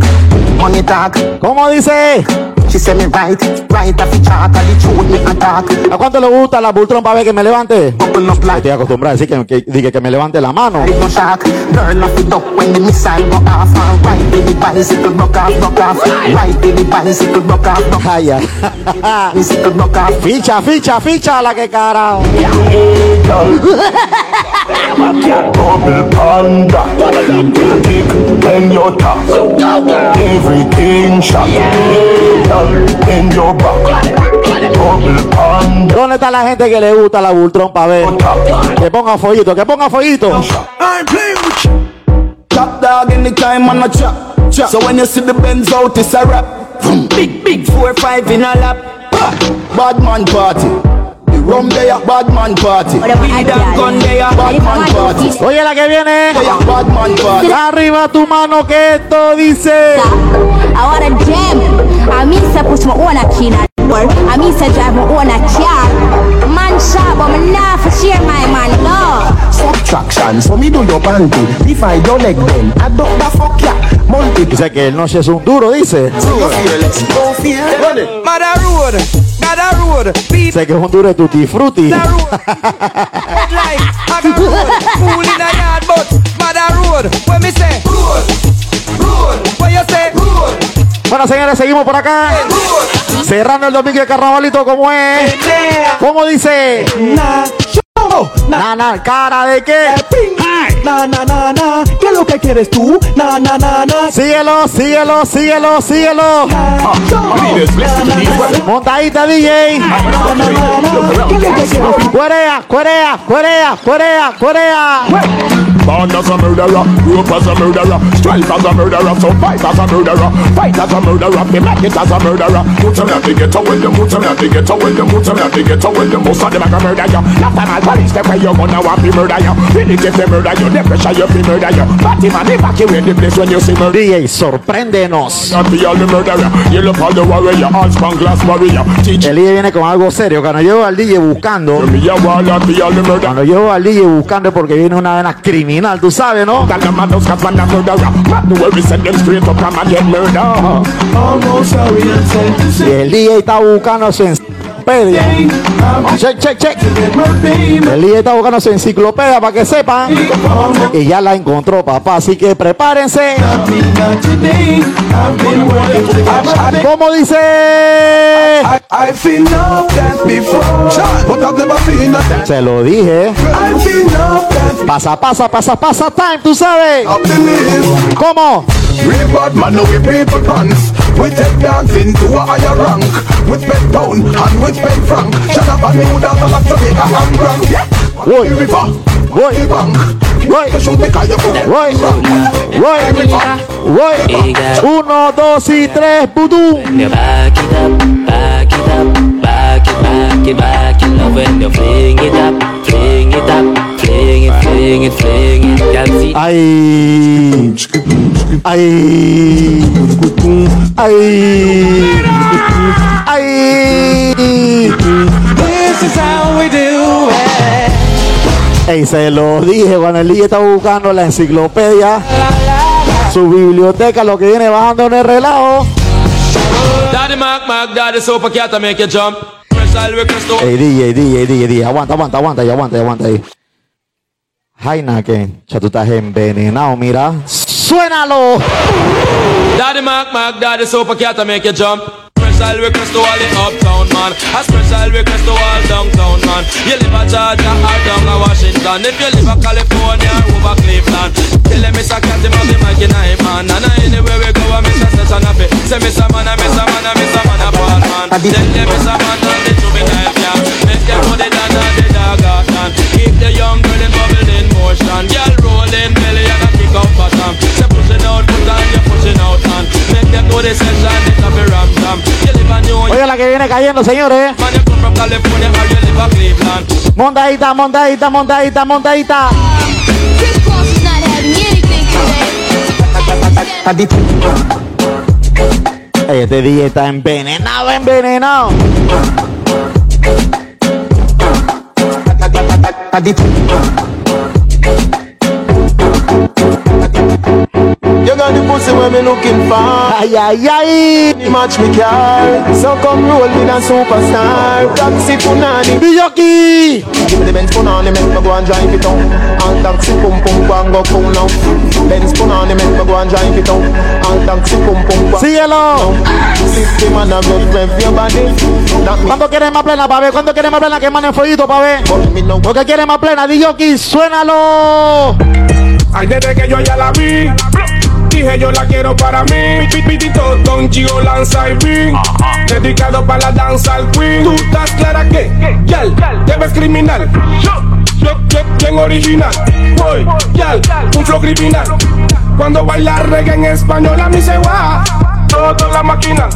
Money talk, ¿Cómo dice? she say me right, right off the chart, the truth me attack. ¿A cuánto le gusta la Bultrón para ver que me levante? Estoy acostumbrado a decir que, que, que me levante la mano. Girl off it up when the missile go off. And right till the bicycle broke off, broke off. Right till the bicycle broke off, broke Ay, ay. off. Bicycle broke off. Ficha, ficha, ficha, la que carajo. Double panda dick when you talk Everything shot in your back Double panda ¿Dónde está la gente que le gusta la Bultrón para ver? Que ponga follito, que ponga follito. Top dog anytime on a chop chop. So when you see the Benz out it's a rap Big big four five in a lap Bad man party The rum there bad man party Weed and gun there bad man party Oye, la que viene. There bad man party Arriba tu mano que esto dice. I want a jam. I mean, say push my own a key in a door. I mean, say drive my own a car. Man shop, but me not for share my man, no. Subtraction, so me do your panty Divide your leg then up the fuck ya Multiply Dice que el noche es un duro, dice. Mother road, gather road, que es un duro de tutti frutti. the road. Headline, Aga road, pool in a yard, but mother road. When me say road, road, what you say road, Bueno, señores, seguimos por acá. Cerrando el domingo de carnavalito como es. ¿Cómo dice? Nah, nah, cara de qué. Na, na, na, na. ¿Qué es lo que quieres tú? Na, na, na, na. Síguelo, síguelo, síguelo, síguelo. Montadita DJ. Corea, Corea, Corea, Corea, Corea. Born as a murderer, grew up as a murderer, strive as a murderer, so fight as a murderer, fight as a murderer, me make it as a murderer. Put them at the ghetto with them, put them at the ghetto with them, put them at the ghetto with them, most of them are gonna murder you. Not time police, they pay you gonna want to murder you. Really if they murder you, the pressure you feel murder you. Party man, evacuate the place when you see murder. DJ, sorpréndenos. Not be all the murderer. You look all the warrior, all span glass warrior. Teach El DJ viene con algo serio. Cuando yo al DJ buscando, cuando yo al DJ buscando es porque viene una vena criminal, tú sabes, ¿no? Y el DJ está buscando su enciclopedia. Check, check, check. El DJ está buscando su enciclopedia para que sepan. Y ya la encontró, papá. Así que prepárense. ¿Cómo dice? Se lo dije. Pasa, pasa, pasa, pasa time, tú sabes. ¿Cómo? We take to a higher rank. We spend pound and we spend franc. Shut up and me down the lot to make a hand rank. Yeah. Voy, river, you voy, voy, voy. Uno, dos y tres. You back it up, back it up, back it, back it, back it. Love when you fling it up, fling it up, fling it, fling it, fling it. Ay, ay, ay, ay. This is how we do. Ey, se lo dije cuando el DJ está buscando la enciclopedia, su biblioteca, lo que viene bajando en el relajo. Daddy Mac Mac, Daddy Cat to make you jump. Ey, DJ, DJ, DJ, DJ, aguanta, aguanta, aguanta, y aguanta, y aguanta ahí. Que ya tú estás envenenado, mira. ¡Suénalo! Daddy Mac Mac, Daddy Super Cat make you jump. Special request to all the uptown man. A special request to all downtown man. You live at Georgia or down at Washington. If you live at California or over Cleveland. Tell them Mr. Cat him have the mic in him man. And anywhere we go, I Mr. Session a fit. Say Mr. Man, I Mr. Man, I Mr. Man, I Paul man. Tell them Mr. Man, and the juvenile yeah. Make them put it down and the dog out man. Keep the young girl in bubble in motion. Girl rolling belly and a kick out bottom. Say pushing out, put on, you pushing out Oiga la que viene cayendo, señores. Montadita, montadita, montadita, montadita. Este DJ está envenenado, envenenado. You got the pussy where me looking for. Ay, ay, ay. You match me car. So come roll with a superstar. Taxi punani. Biyoki. Give me the Benz punani, make me go and drive it down. And taxi pum pum go and go cool now. Benz punani, make me go and drive it down. And taxi pum pum go. Síguelo. System and a rev rev your body. ¿Cuándo quieres más plena, pa' ver? ¿Cuándo quieres más plena? Que manden fueguito, pa' ver. me no ¿Por qué quieres más plena? DJ, suénalo. Ay, desde que yo ya la vi, dije yo la quiero para mí. Pitito con Gio Lanza y Bing, dedicado para la danza al queen. Tú estás clara que, yal, debes criminal. Yo, yo, yo, bien original. Voy, yal, un flow criminal. Cuando baila reggae en español a mí se va, toda la máquina.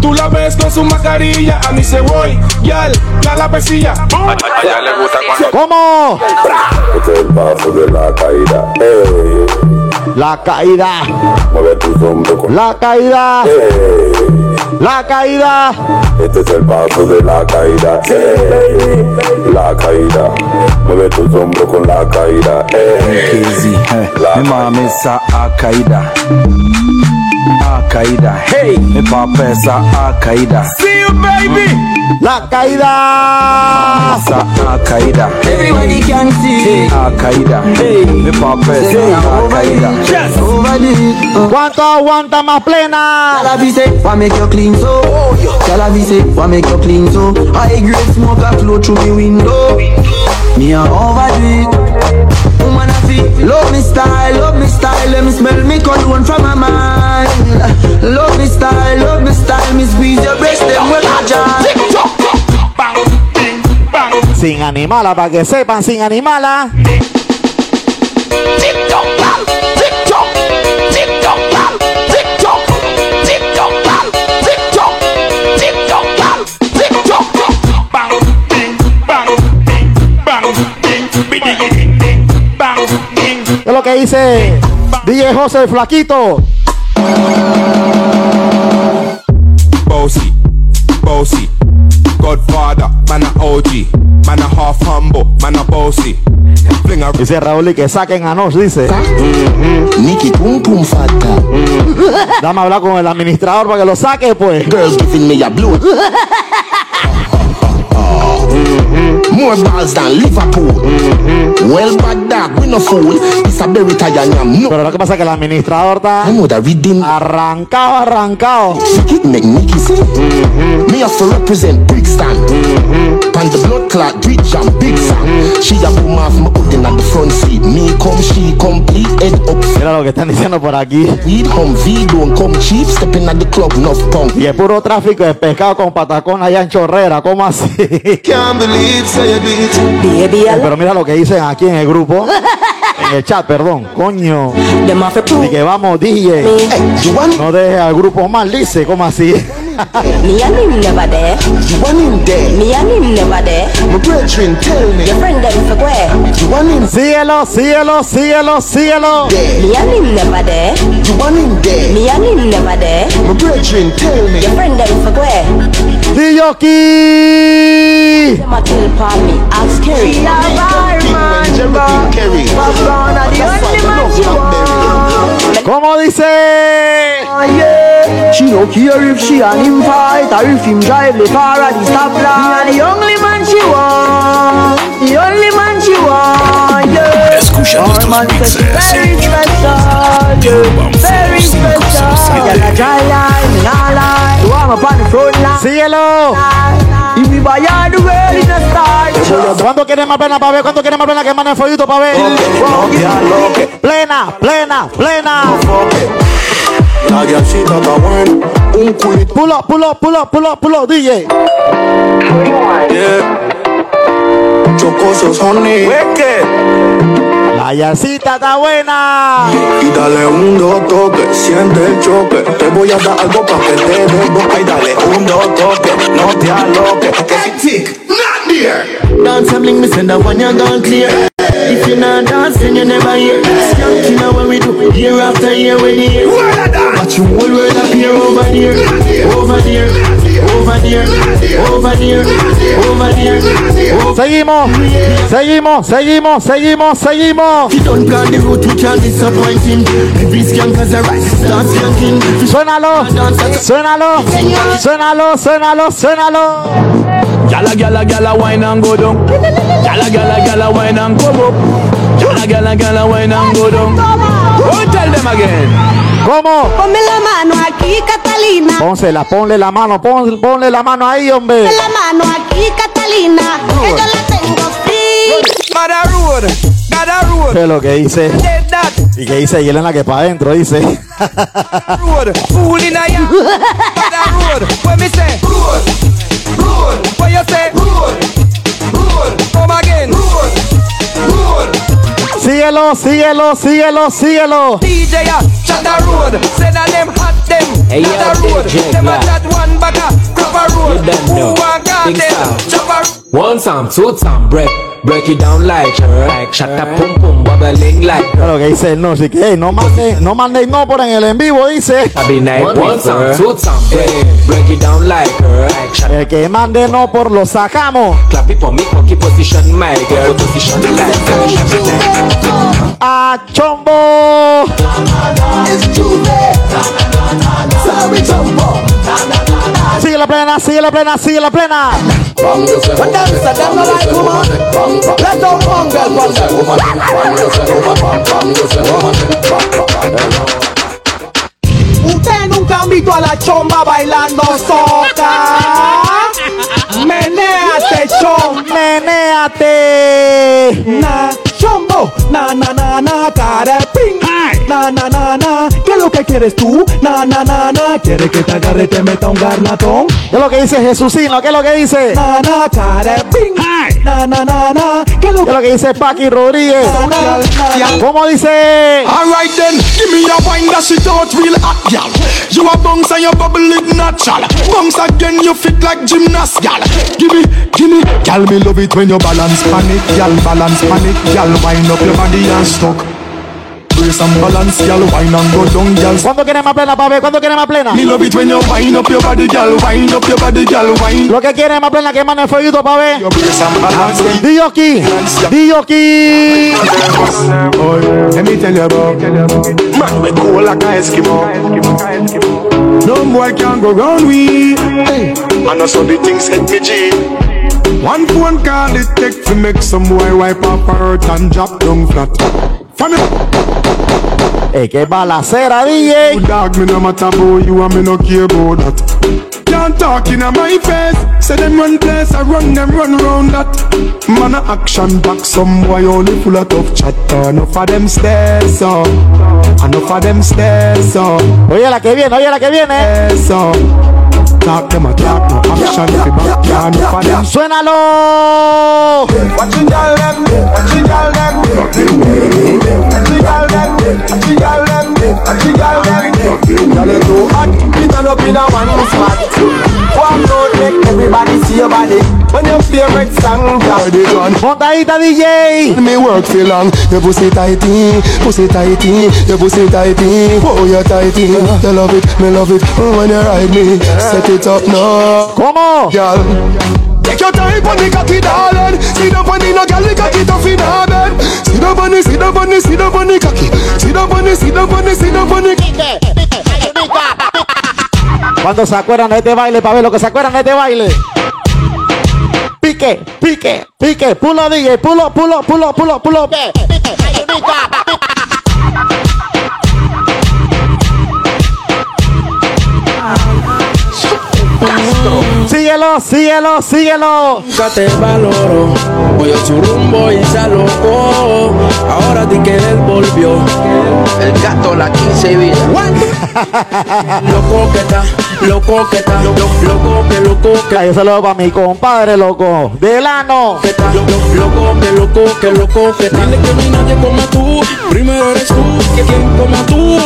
Tú la ves con su mascarilla, a mí se voy, yal, la la pesilla. ella le gusta cuando ¿Cómo? Este es el paso de la caída. Ey, La caída. mueve tus hombros con La caída. Ey, La caída. Este es el paso de la caída. Ey, la caída. Mueve tus hombros con la caída. Eh. La Mi Al-Qaida. Al-Qaida. Hey, mi papá es Al-Qaida. See you, baby. La caída. Sa Al-Qaida. Everybody can see. Al-Qaida. Hey, mi papá es Al-Qaida. Over it. ¿Cuánto aguanta más plena? Tell her say, why make you clean so? Tell her say, why make you clean so? I grade smoke a flow through me window. Me a overdo it. I love me style, love me style. Let me smell me cologne from my mind. Love me style, love me style. Me squeeze your breast, them well a jar. Sin animala, para que sepan, sin animala. Que dice DJ José el Flaquito? Bossy, bossy, Godfather, man a OG, man a half humble, man a bossy. Dice Raúl y que saquen a Nos, dice. Nicky pum pum fata. Dame a hablar con el administrador para que lo saque, pues. Girls giving me a blue. More balls than Liverpool. Mm-hmm. Well, bad dog, we no fool. It's a berry tire yam. No. Pero lo que pasa es que el administrador está I know the rhythm. arrancado, arrancado. Make Nicky say. Mm-hmm. Me have to represent Brixton. Mm-hmm. The blood clot, big jam, big fan. She a boom off my hoodin at the front seat. Me come, she complete head up. Mira lo que están diciendo por aquí. Weed home, V don't come cheap. Stepping at the club, enough punk. Y es puro tráfico de pescado con patacón allá en Chorrera. ¿Cómo así? Can't believe say you do it. Baby, Pero mira lo que dicen aquí en el grupo. En el chat, perdón. Coño. prove. que vamos, DJ. Hey, you want, No deje al grupo mal, dice. ¿Cómo así? Me and him never there. you want him there? Me and him never there. My brethren, tell me. Your friend them for where? You want him Síguelo, síguelo, síguelo, síguelo. there? Me and him never there. You want him there? Me and him never there. My brethren, tell me. Your friend them for where? Diyoki. Them a kill upon me. Ask Kerry. King when Jerry Kerry. Bob Brown are the only man she want. ¿Cómo dice? Oh, yeah. She no care if she an him fight or if him drive the car at the stoplight. The only man she want, the only man she want, yeah. Escucha Our nuestros man says mixes very en special, yeah. Very special. Yeah, la dry line, me nah lie. You want me on the front line. Síguelo. If all the world in a. ¿Cuánto quiere más plena para ver? ¿Cuánto quiere más plena que mande el follito para ver? Plena, plena, plena. La guiachita está buena, un culito. Pull up, pull up, pull up, pull up, pull up, DJ. Yeah. Chocosos honey. La yacita está buena. Y dale un dos toque, siente el choque. Te voy a dar algo para que te des boca. Y dale un dos toque, no te aloques. Que si tick, not there. Dance and bling me send that one you gone clear. If you're not dancing, you never hear. Skanking now when we do year after year when you hear. Watch you whole world appear over there, over there, over there, over there, over there. over Seguimos, seguimos, seguimos, seguimos, seguimos. He don't plan the route, we can't disappoint him. Every skanker's a right, start skanking. Suénalo, suénalo, suénalo, suénalo, suénalo. Gyal gyal gyal wine and go down. Gyal gyal gyal wine and come up. Gyal gyal gyal wine and go down. Go tell them again. ¿Cómo? Ponme la mano aquí, Catalina. Pónsela, ponle la mano, pon- ponle la mano ahí, hombre. Ponme la mano aquí, Catalina. Que yo la tengo free. ¿Qué es lo que dice? Y que dice Yelena que para adentro, dice. Síguelo, síguelo, síguelo, síguelo. DJ ya, chat the road. Say that them hot them. Hey, yo, Chat the road. DJ, Them a yeah. chat one back a proper road. You done Who know. want got Big them? sound. Chop a One time, two time, break, break it down like her. Shut up, pum pum, bubbling like ¿Qué es lo que dice el no? Así que hey, no mande, no mande no por en el en vivo, dice. El que mande no por lo sacamos. Clap it for me, cocky position, my girl, position like her. A chombo. Sigue la plena, sigue la plena, sigue la plena. Usted nunca ha visto a la chomba bailando soca. Menéate, chomba. Menéate. Na, chombo. Na, na, na, na, cara ping. Na, na, na, na. ¿Qué es lo que quieres tú? Na, na, na, na. ¿Quieres que te agarre y te meta un garnatón? ¿Qué es lo que dice Jesucino? ¿Qué es lo que dice? Na, na, cara ping. Na, na, na, na. ¿Qué es lo ¿Qué es lo que dice Paqui Rodríguez? ¿Cómo dice? Alright then, give me a wine that shit out real ah, hot, gal. You a bounce and your bubble it natural. Bounce again, you fit like gymnast, gal. Give me, give me, gal. Me love it when you balance panic, gal. Balance panic, gal. Wind up your body and stuck. Brace and balance, girl. Wine and go down, girl. ¿Cuándo quieren más plena, papi? ¿Cuándo quieren más plena? Me love it when you wind up your body, girl. Wind up your body, girl. Wind. Lo que quieren más plena que mande el fueguito, papi. Your brace and balance, girl. Diyoki, Diyoki. Boy, let me tell you about Man, we cool like a Eskimo No boy can go round we hey. I some the things hit me G One phone call it take to make some boy wipe up her hurt and drop down flat From Ey, qué balacera, DJ. Dog, me no matter about you and me no care about that. Can't talk in my face. Say them run place, I run them run round that. Man a action back, some boy only full of tough chatter Enough of them stairs up Enough of them stairs up Oye la que viene, oye la que viene. Stairs up Talk them a talk, no action fi back yeah, Enough of them Suénalo. Watch you girl them, watch you girl them Watch you girl them, watch you girl them Watch you girl them Girl you too hot, you turn up in a one spot Walk out, make everybody see your body When your favorite song, girl they run Montadita, DJ. Me work for long, your pussy tighty, pussy tighty, your pussy tighty, oh you tighty, you love it, me love it, oh, when you ride me, set it up now, ¿Cómo? girl. Take your time on the cocky, darling. Sit down on the no girl, the cocky tough in her bed. Sit down on the, sit down on the, sit down on the cocky. Sit down on the, sit down on the, sit down on the. Cuando se acuerdan de este baile, para ver lo que se acuerdan de este baile. Pique, pique, pique, pulo DJ, pulo, pulo, pulo, pulo, pulo. Síguelo, síguelo, síguelo. Nunca te valoro, voy a su rumbo y se alocó. Ahora di que él volvió. El gato, la 15 vida. loco que está, loco que está, loco, loco que loco que Ahí saludo para mi compadre, loco. Delano. que está, loco, loco que loco que loco que está. Dile que no hay nadie como tú, primero eres tú, que quien como tú.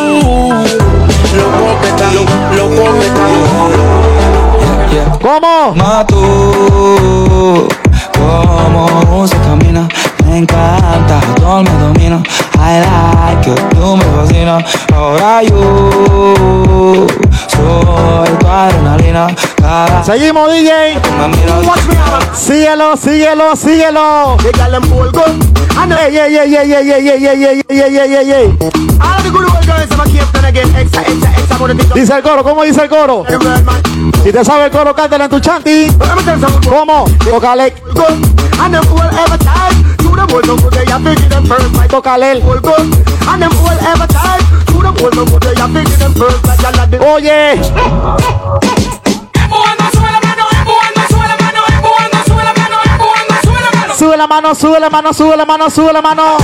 Loco que está, loco que está. ¿Cómo? Mato como se camina, me encanta, todo me domina. I like it, tú me fascinas. Ahora yo soy tu adrenalina. Seguimos, DJ. Síguelo, síguelo, síguelo. Ey, ey, ey, ey, ey, ey, ey, ey, ey, ey, ey, ey, ey. Dice el coro, ¿cómo dice el coro? Si te sabe el coro, cántala en tu chanti. ¿Cómo? Tócale. Tócale. Oye sigue. Sube la mano, sube la mano, sube la mano, sube la mano.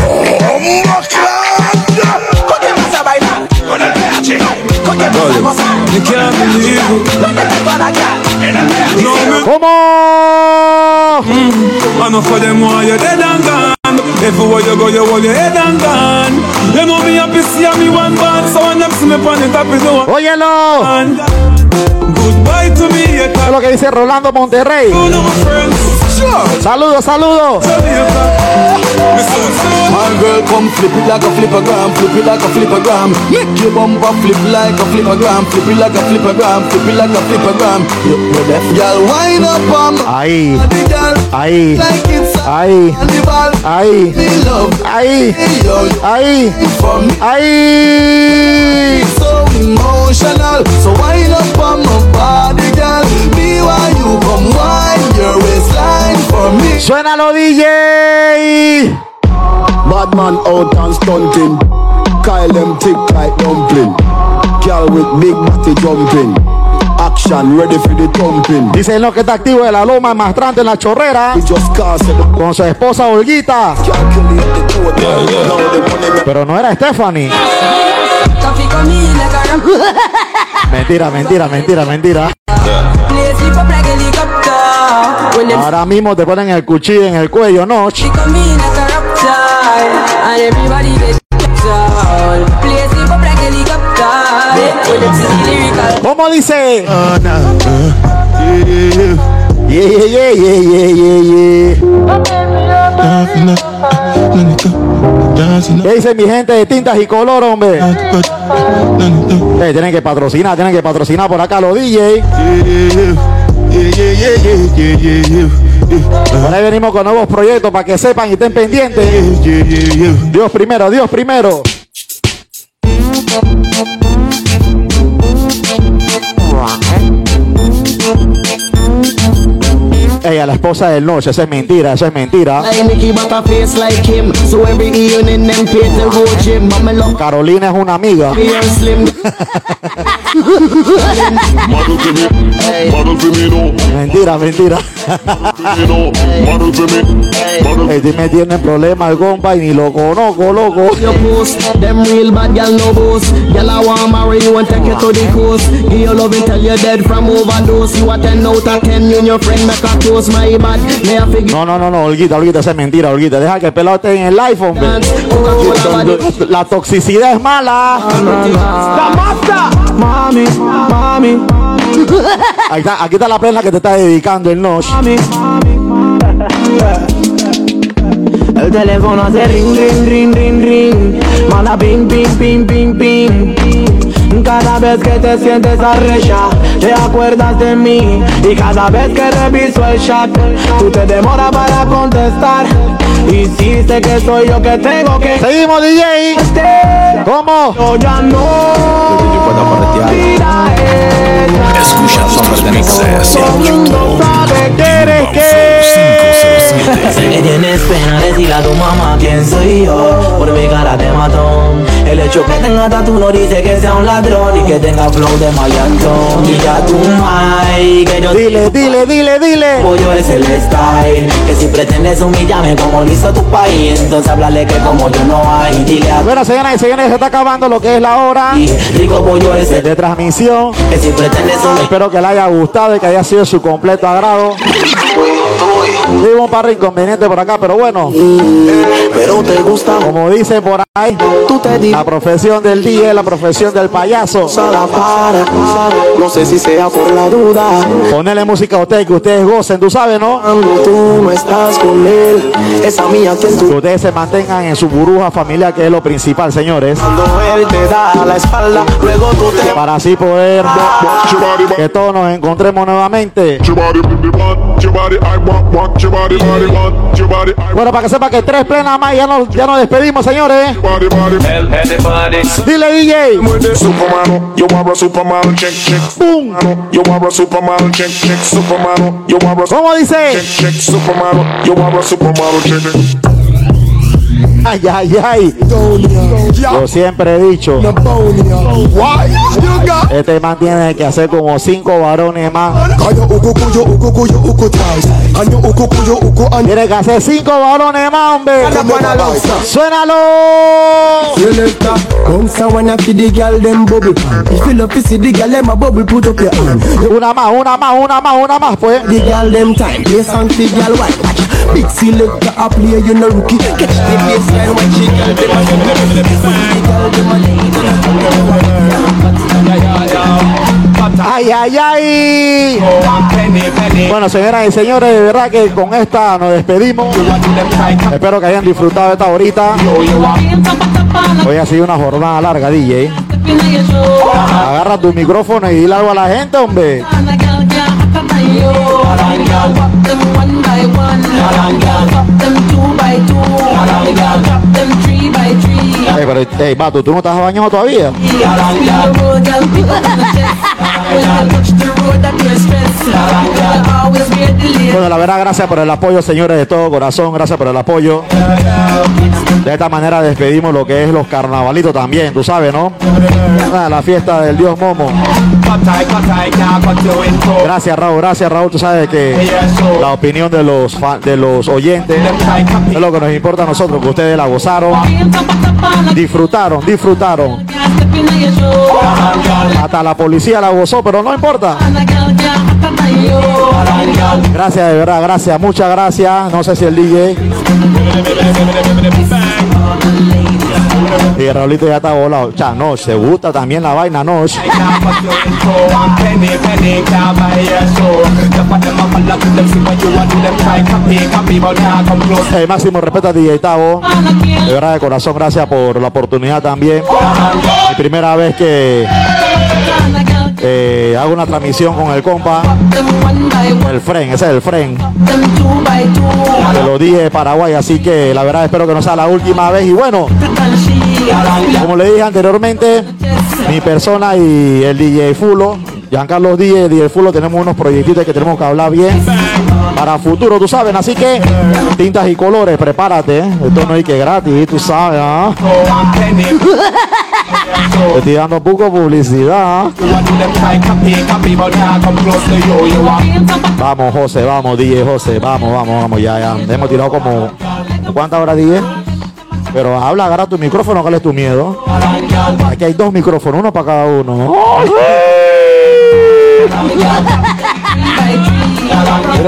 ¿Cómo? Everywhere you go, you hold your head and gone. You know me happy see me one band, so when them see me on the top is the one. Óyelo. Goodbye to me, you Es lo que dice Rolando Monterrey. Know my friends. Sure. Saludos, saludos. My girl come flip it like a flippergram, flip it like a flippergram. Make your bumper flip like a flippergram, flip it like a flippergram, flip it like a flippergram. You deaf, girl, wind up on my Ahí, body, girl. ahí, Like it's a ahí, carnival. Me love ahí, yo, ahí, for me so emotional. So wind up on my body, girl. Me why you come wind your waistline me. Suénalo, DJ. Bad man out and stunting. Kyle them tick like dumpling. Girl with big body jumping. Action ready for the thumping. Dice lo que está activo de la loma mastrante en la chorrera con su esposa Olguita. Pero no era Stephanie. Mentira, mentira, mentira, mentira. Ahora mismo te ponen el cuchillo en el cuello, ¿no? ¿Cómo dice? Yeah, yeah, yeah, yeah, yeah, yeah, yeah. ¿Qué dice mi gente de tintas y color, hombre? Eh, tienen que patrocinar, tienen que patrocinar por acá los DJ. Ahí venimos con nuevos proyectos para que sepan y estén pendientes. Dios primero, Dios primero. Ella, la esposa del noche, eso es mentira, eso es mentira. A Carolina es una amiga. Mentira, mentira. Me, tiene problema el compa y ni lo conozco, loco. Your post, them real bad gal no boast. Gal I want marry you and take you to the coast. Give you love and tell you dead from overdose. You a 10 out of 10, you and your friend make a toast. My bad, me a figure. No, no, no, no, Olguita, Olguita, eso es mentira, Olguita. Deja que el pelado esté en el iPhone. La toxicidad es mala. Mami, mami. Ahí está, aquí está la perla que te está dedicando el Nosh. El teléfono hace ring, ring, ring, ring, ring. Manda ping, ping, ping, ping, ping. Cada vez que te sientes arrecha, te acuerdas de mí. Y cada vez que reviso el chat, tú te demoras para contestar. Sé que soy yo que tengo que. Seguimos, DJ. ¿Cómo? Yo ya no. Mira esa. Escucha nuestros mixes en YouTube. sabe que me tienes pena, decirle a tu mamá quién soy yo Por mi cara te mató El hecho que tenga tatu no dice que sea un ladrón Y que tenga flow de maleantón Y ya tu mai que yo Dile, dile, dile, dile Pollo es el style Que si pretendes humillarme como lo hizo tu país Entonces háblale que como yo no hay. Dile a Bueno, señoras y señores, se está acabando lo que es la hora Rico pollo es el de transmisión. Que si pretendes humillarme Espero que le haya gustado y que haya sido de su completo agrado. Tuve un par de inconvenientes por acá, pero bueno. Pero te gusta. Como dice por ahí, Tú te di la profesión del día es la profesión del payaso. No sé si sea por la duda. Ponerle música a ustedes, que ustedes gocen, tú sabes, ¿no? Cuando tú no estás con él, esa mía Que tú. ustedes se mantengan en su burbuja familiar, que es lo principal, señores. Cuando él te da la espalda, luego tú te Para así poder que todos nos encontremos nuevamente. Bueno, para que sepa que tres plenas más ya nos, ya nos despedimos, señores. Dile, DJ. Superman, you are a Superman, check, check. Boom. ¿Cómo dice? check, check. Superman, you are a Superman, check, check. Ay, ay, ay. Yo siempre he dicho, este man tiene que hacer como cinco varones más. Tiene que hacer cinco varones más, hombre. Suénalo. Una más, una más, una más, una más, pues. Big selector a you no rookie the baseline girl them a girl them a Ay, ay, ay. Bueno, señoras y señores, de verdad que con esta nos despedimos. Espero que hayan disfrutado de esta horita. Hoy ha sido una jornada larga, DJ. Agarra tu micrófono y dile algo a la gente, hombre. Ey, pero, ey, vato, ¿tú no estás bañado todavía? Bueno, la verdad, gracias por el apoyo, señores, de todo corazón. Gracias por el apoyo. De esta manera despedimos lo que es los carnavalitos también, tú sabes, ¿no? Ah, La fiesta del Dios Momo. Gracias, Raúl. Gracias, Raúl. Tú sabes que la opinión de los, de los oyentes es lo que nos importa a nosotros, que ustedes la gozaron, disfrutaron, disfrutaron. Hasta la policía la gozó, pero no importa. Gracias, de verdad, gracias, muchas gracias. No sé si el DJ. Y Raulito ya está volado. Ya, no, se gusta también la vaina, no. Eh, máximo respeto a DJ Tavo. De verdad, de corazón, gracias por la oportunidad también. Mi primera vez que eh, hago una transmisión con el compa. El Fren, ese es el Fren. Te lo dije Paraguay, así que la verdad espero que no sea la última vez. Y bueno, como le dije anteriormente, mi persona y el DJ Fulo, Giancarlo Díez, DJ Fulo, tenemos unos proyectitos que tenemos que hablar bien para futuro, tú sabes. Así que tintas y colores, prepárate. ¿eh? Esto no hay que gratis, tú sabes. ¿ah? Te estoy dando poco publicidad. Vamos, José, vamos, DJ José, vamos, vamos, vamos, ya, ya. Hemos tirado como. ¿Cuántas horas, DJ? Pero habla, agarra tu micrófono, ¿cuál es tu miedo? Aquí hay dos micrófonos, uno para cada uno.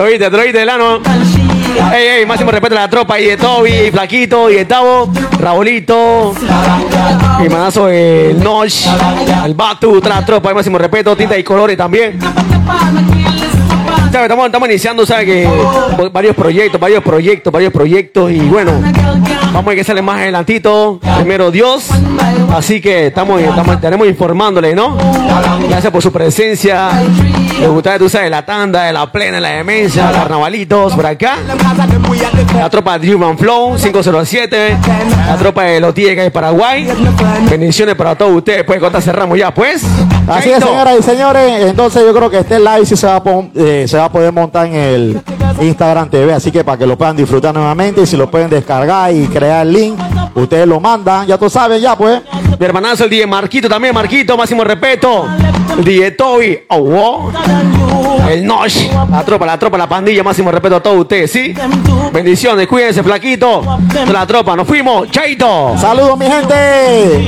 Viste, Delano. Ey, ey, máximo respeto a la tropa y de Toby, y Flaquito, y de Tavo, Raulito, mi manazo el Nosh, el Batu, la tropa, y máximo respeto, tinta y colores también. ¿Sabes? Estamos, iniciando, ¿sabes? Que varios proyectos, varios proyectos, varios proyectos, y bueno, vamos a que sale más adelantito. Primero Dios. Así que estamos, estamos estaremos informándole, ¿no? Gracias por su presencia. Me gusta, tú sabes, la tanda, de la plena, la demencia, carnavalitos por acá. La tropa de Human Flow 507. La tropa de los Tigres de Paraguay. Bendiciones para todos ustedes. Pues, cuando cerramos ya, pues. Así es, señoras y señores. Entonces yo creo que este live sí se va, a eh, se va a poder montar en el Instagram TV. Así que para que lo puedan disfrutar nuevamente y si lo pueden descargar y crear el link, ustedes lo mandan. Ya tú sabes, ya pues. Mi hermanazo, el DJ Marquito también, Marquito, máximo respeto. El DJ Toby, oh, wow. El Nosh, la tropa, la tropa, la pandilla, máximo respeto a todos ustedes, ¿sí? Bendiciones, cuídense, flaquito. La tropa, nos fuimos, chaito. Saludos, mi gente.